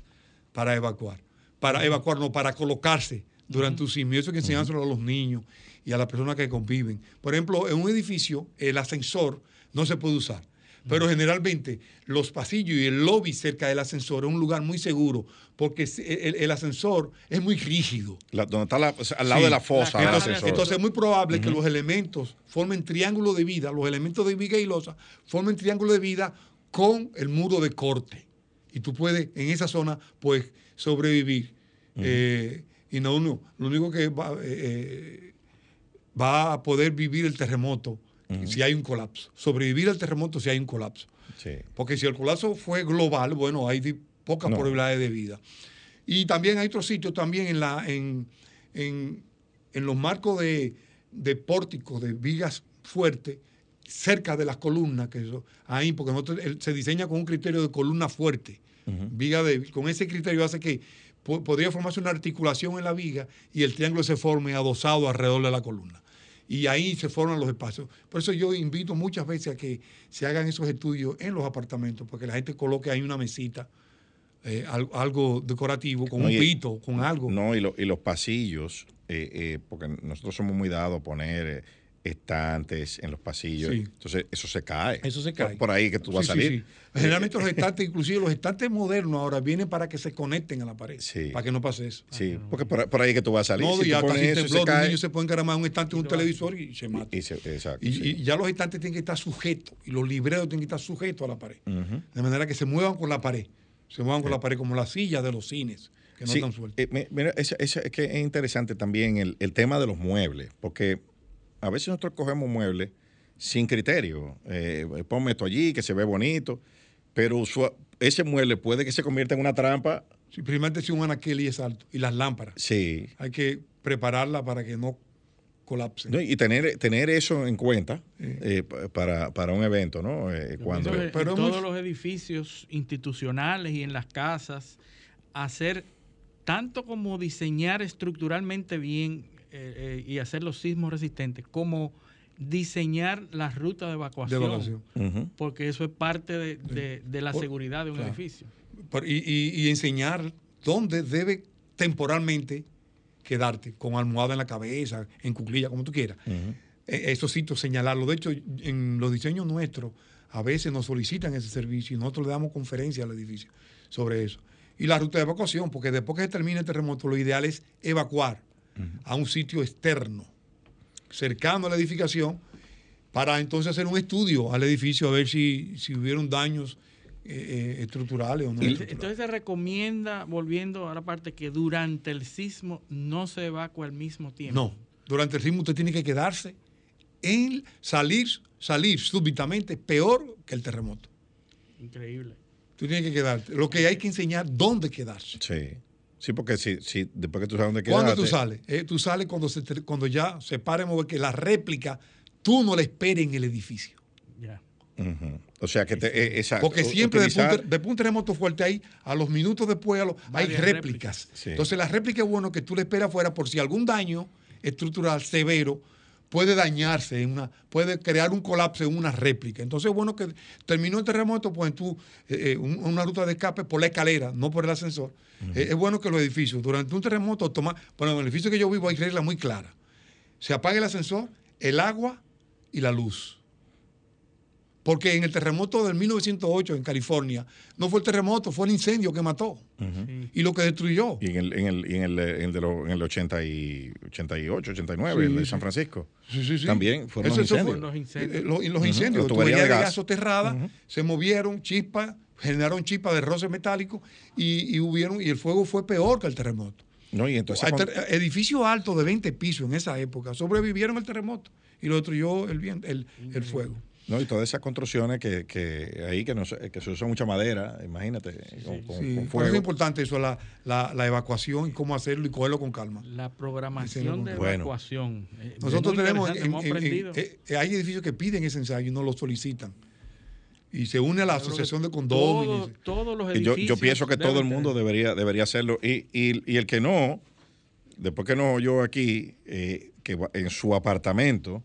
para evacuar. Para evacuar, no, para colocarse durante un sismo. Y eso hay que enseñárselo a los niños y a las personas que conviven. Por ejemplo, en un edificio, el ascensor no se puede usar. Pero generalmente los pasillos y el lobby cerca del ascensor es un lugar muy seguro porque se- el, el ascensor es muy rígido. La- donde está la- o sea, al lado Sí. de la fosa del Entonces- ascensor. Entonces es muy probable que los elementos formen triángulo de vida, los elementos de viga y losa formen triángulo de vida con el muro de corte. Y tú puedes en esa zona pues sobrevivir. Eh, y no uno, lo único que va, eh, eh, va a poder vivir el terremoto si hay un colapso. Sobrevivir al terremoto si hay un colapso. Sí. Porque si el colapso fue global, bueno, hay pocas No. probabilidades de vida. Y también hay otros sitios también en, la, en, en, en los marcos de, de pórticos, de vigas fuertes, cerca de las columnas, que eso, ahí, porque nosotros- él se diseña con un criterio de columna fuerte. Viga de, con ese criterio hace que po- podría formarse una articulación en la viga y el triángulo se forme adosado alrededor de la columna. Y ahí se forman los espacios. Por eso yo invito muchas veces a que se hagan esos estudios en los apartamentos, porque la gente coloque ahí una mesita, eh, al- algo, decorativo, con No, un pito, con algo. No, y, lo- y los pasillos, eh, eh, porque nosotros somos muy dados a poner eh, estantes en los pasillos. Sí. Entonces, eso se cae. Eso se Por- cae. Por, ahí que tú vas Sí, a salir. sí. Generalmente los estantes, inclusive los estantes modernos ahora vienen para que se conecten a la pared, Sí. para que no pase eso. Sí, porque por, por ahí que tú vas a salir. No, si y hasta pones si eso, temblor, se un cae. niño se puede encaramar en un estante un televisor y se mata. Y se- exacto, Y, sí. y ya los estantes tienen que estar sujetos y los libreros tienen que estar sujetos a la pared. De manera que se muevan con la pared. Se muevan con la pared como las sillas de los cines, que no Sí, están sueltas. eh, mi- mira, ese- ese- es que es interesante también el, el tema de los muebles, porque a veces nosotros cogemos muebles sin criterio. Eh, ponme esto allí, que se ve bonito, pero ese mueble puede que se convierta en una trampa. Sí, primeramente si un anaquel y es alto. Y las lámparas. Sí. Hay que prepararla para que no colapsen. No, y tener, tener eso en cuenta eh, pa- para, para un evento, ¿no? Eh, cuando, Pero en muy- todos los edificios institucionales y en las casas, hacer tanto como diseñar estructuralmente bien eh, eh, y hacer los sismos resistentes, como diseñar la ruta de de evacuación. Porque eso es parte de, de- de la seguridad de un claro. edificio. Y, y- y enseñar dónde debe temporalmente quedarte, con almohada en la cabeza, en cuclilla, como tú quieras. Ujú. Eh, Esos sitios señalarlos. De hecho, en los diseños nuestros, a veces nos solicitan ese servicio y nosotros le damos conferencia al edificio sobre eso. Y la ruta de evacuación, porque después que se termine el terremoto, lo ideal es evacuar a un sitio externo, cercano a la edificación, para entonces hacer un estudio al edificio a ver si, si hubieron daños eh, eh, estructurales o no. estructurales. Entonces se recomienda, volviendo a la parte, que durante el sismo no se evacua al mismo tiempo. No, durante el sismo usted tiene que quedarse en salir, salir súbitamente peor que el terremoto. Increíble. Tú tienes que quedarte. Lo que hay que enseñar dónde quedarse. Sí. Sí, porque si, si después que tú sabes dónde ¿Cuándo quedarte, tú sales? Eh, tú sales cuando, se te- cuando ya se pare mover, que la réplica tú no la esperes en el edificio. Ya. Ujú. O sea, que te, eh, exacto, Porque siempre utilizar- de, después de un terremoto fuerte ahí, a los minutos después a los- hay réplicas. réplicas. Sí. Entonces la réplica es bueno que tú le esperas afuera por si algún daño estructural severo puede dañarse, en una, puede crear un colapso en una réplica. Entonces es bueno que terminó el terremoto, pues tú eh, eh, un- una ruta de escape por la escalera, no por el ascensor. Eh, es bueno que los edificios, durante un terremoto, toma, bueno, en el edificio que yo vivo hay reglas muy claras. Se apaga el ascensor, el agua y la luz. Porque en el terremoto del 1908 en California, no fue el terremoto, fue el incendio que mató y lo que destruyó. Y en el, en el, y en el, en el de lo- en el 80 y 88, 89, Sí, el de. San Francisco. Sí, sí, sí. También fueron Eso- los eso incendios. fue- Los incendios. eh, lo- y los incendios, las tuberías tuberías de gas gas. soterradas, se movieron chispas, generaron chispas de roce metálico y, y hubieron, y el fuego fue peor que el terremoto. No, y entonces edificios altos de 20 pisos en esa época sobrevivieron el terremoto y lo destruyó el, el, el fuego. No, y todas esas construcciones que, que ahí que, no se- que se usa mucha madera, imagínate, con, con- Sí, con por eso fuego. es importante eso, la, la- la evacuación y cómo hacerlo y cogerlo con calma. La programación de Bueno. evacuación. Eh, Nosotros tenemos, en- en- en- eh, eh, hay edificios que piden ese ensayo y no lo solicitan. Y se une a la asociación de todo- condóminos. todos los Y yo, edificios. yo pienso que todo el mundo tener. debería, debería hacerlo. Y, y- y el que no, después que no yo aquí, eh, que va- en su apartamento,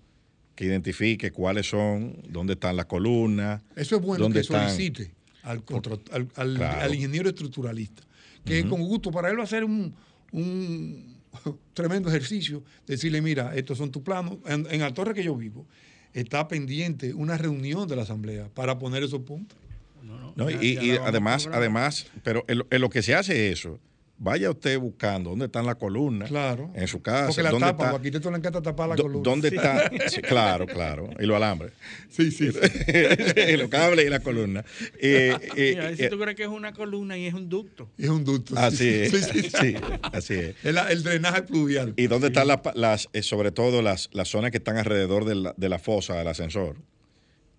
que identifique cuáles son, dónde están las columnas. Eso es bueno dónde que están. solicite al, contra- al, al- Claro. al ingeniero estructuralista. Que con gusto, para él va a ser un, un tremendo ejercicio, decirle, mira, estos son tus planos. En, en la torre que yo vivo, está pendiente una reunión de la asamblea para poner esos puntos. No, no, ¿no? ya- y además, además, pero en lo, en lo que se hace eso, vaya usted buscando dónde están las columnas. Claro. En su casa. Porque la dónde tapa, está- arquitecto le encanta tapar la columna. ¿Dónde está? Sí, claro, claro. Y los alambres. Sí, sí. sí. los cables y la columna. Eh, eh, Mira, a ver si eh, tú crees que es una columna y es un ducto. Es un ducto. sí, así es. sí, sí, sí. sí, así es. El, el drenaje pluvial. ¿Y dónde están las, eh, sobre todo las, las zonas que están alrededor de la, de la fosa del ascensor?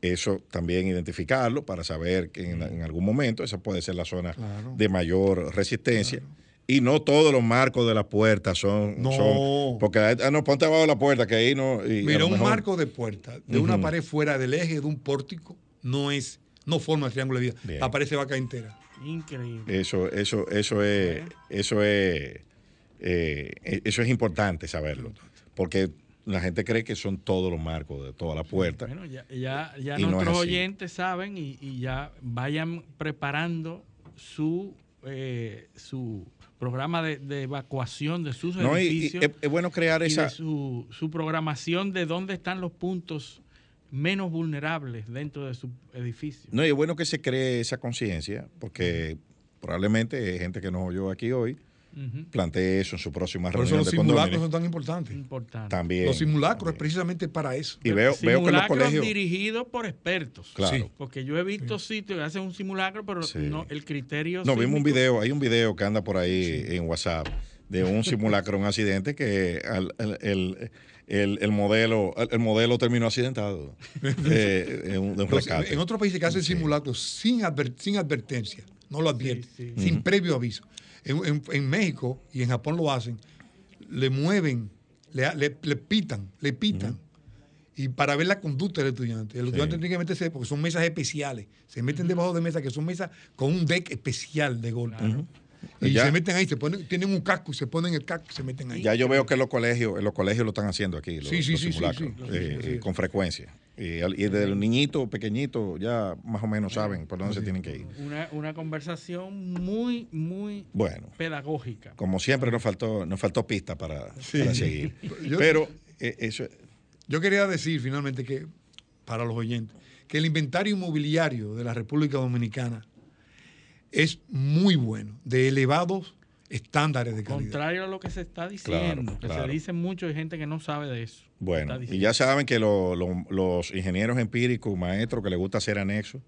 Eso también identificarlo para saber que en, en algún momento esa puede ser la zona Claro. de mayor resistencia. Y no todos los marcos de la puerta son. No. son- porque, ah, no, ponte abajo de la puerta, que ahí no. y Mira, un marco de puerta de una pared fuera del eje de un pórtico no es, no forma el triángulo de vida. Bien. La pared se va a caer entera. Increíble. Eso, eso, eso es, eso es, eh, eso es importante saberlo, porque la gente cree que son todos los marcos de toda la puerta. Bueno, ya, ya, ya no nuestros oyentes saben y, y ya vayan preparando su, eh, su programa de, de evacuación de sus No, y- y edificios es, es bueno crear y esa... de su, su programación de dónde están los puntos menos vulnerables dentro de su edificio. No, y es bueno que se cree esa conciencia, porque probablemente hay gente que nos oyó aquí hoy Plantee eso en su próxima Por eso reunión los de simulacros condominio. son tan importantes. Importante. También. Los simulacros es precisamente para eso. Y veo, veo que los Simulacros colegios... dirigidos por expertos. Claro. Sí. Porque yo he visto sitios que hacen un simulacro, pero Sí. no, el criterio. No, vimos un video, hay un video que anda por ahí en WhatsApp de un simulacro, un accidente que al- el, el- el- el modelo el, el modelo terminó accidentado eh, de un, de un Entonces, en otros países que hacen Sí. simulacros sin, adver- sin advertencia, no lo advierten, sí. sin previo aviso. En, en- en México y en Japón lo hacen, le mueven, le, le- le pitan, le pitan. Y para ver la conducta del estudiante. El Sí. estudiante tiene que meterse porque son mesas especiales. Se meten debajo de mesas que son mesas con un deck especial de golpe. Y Ya- se meten ahí, se ponen, tienen un casco y se ponen el casco y se meten ahí. Ya yo veo que los colegios, los colegios lo están haciendo aquí, los, Sí, sí, los simulacros, eh, eh, con frecuencia. Y, desde los niñitos pequeñitos ya más o menos saben por dónde se tienen que ir. Una, una conversación muy, muy Bueno, pedagógica. como siempre nos faltó, nos faltó pista para, Sí. para seguir. Yo- Pero eh, eso, Yo quería decir finalmente que, para los oyentes, que el inventario inmobiliario de la República Dominicana es muy bueno, de elevados estándares de calidad. Contrario a lo que se está diciendo, Claro, que claro. se dice mucho, hay gente que no sabe de eso. Bueno, y ya saben que lo- lo- los ingenieros empíricos, maestros que les gusta hacer anexos,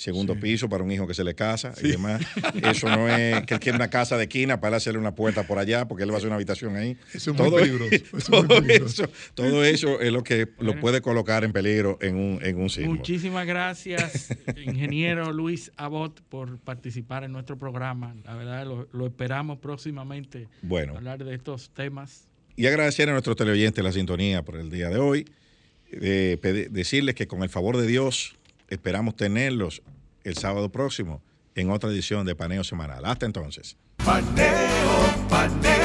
segundo piso para un hijo que se le casa y demás, eso no es que él quiere una casa de esquina para él hacerle una puerta por allá porque él va a hacer una habitación ahí. Eso es muy peligroso, eso es muy todo, peligroso. eso, todo eso es lo que lo puede colocar en peligro en un, en un sismo. Muchísimas gracias, ingeniero Luis Abot, por participar en nuestro programa. La verdad, lo, lo esperamos próximamente Bueno. hablar de estos temas. Y agradecer a nuestros teleoyentes la sintonía por el día de hoy. Eh, decirles que con el favor de Dios esperamos tenerlos el sábado próximo en otra edición de Paneo Semanal. Hasta entonces. Paneo, paneo.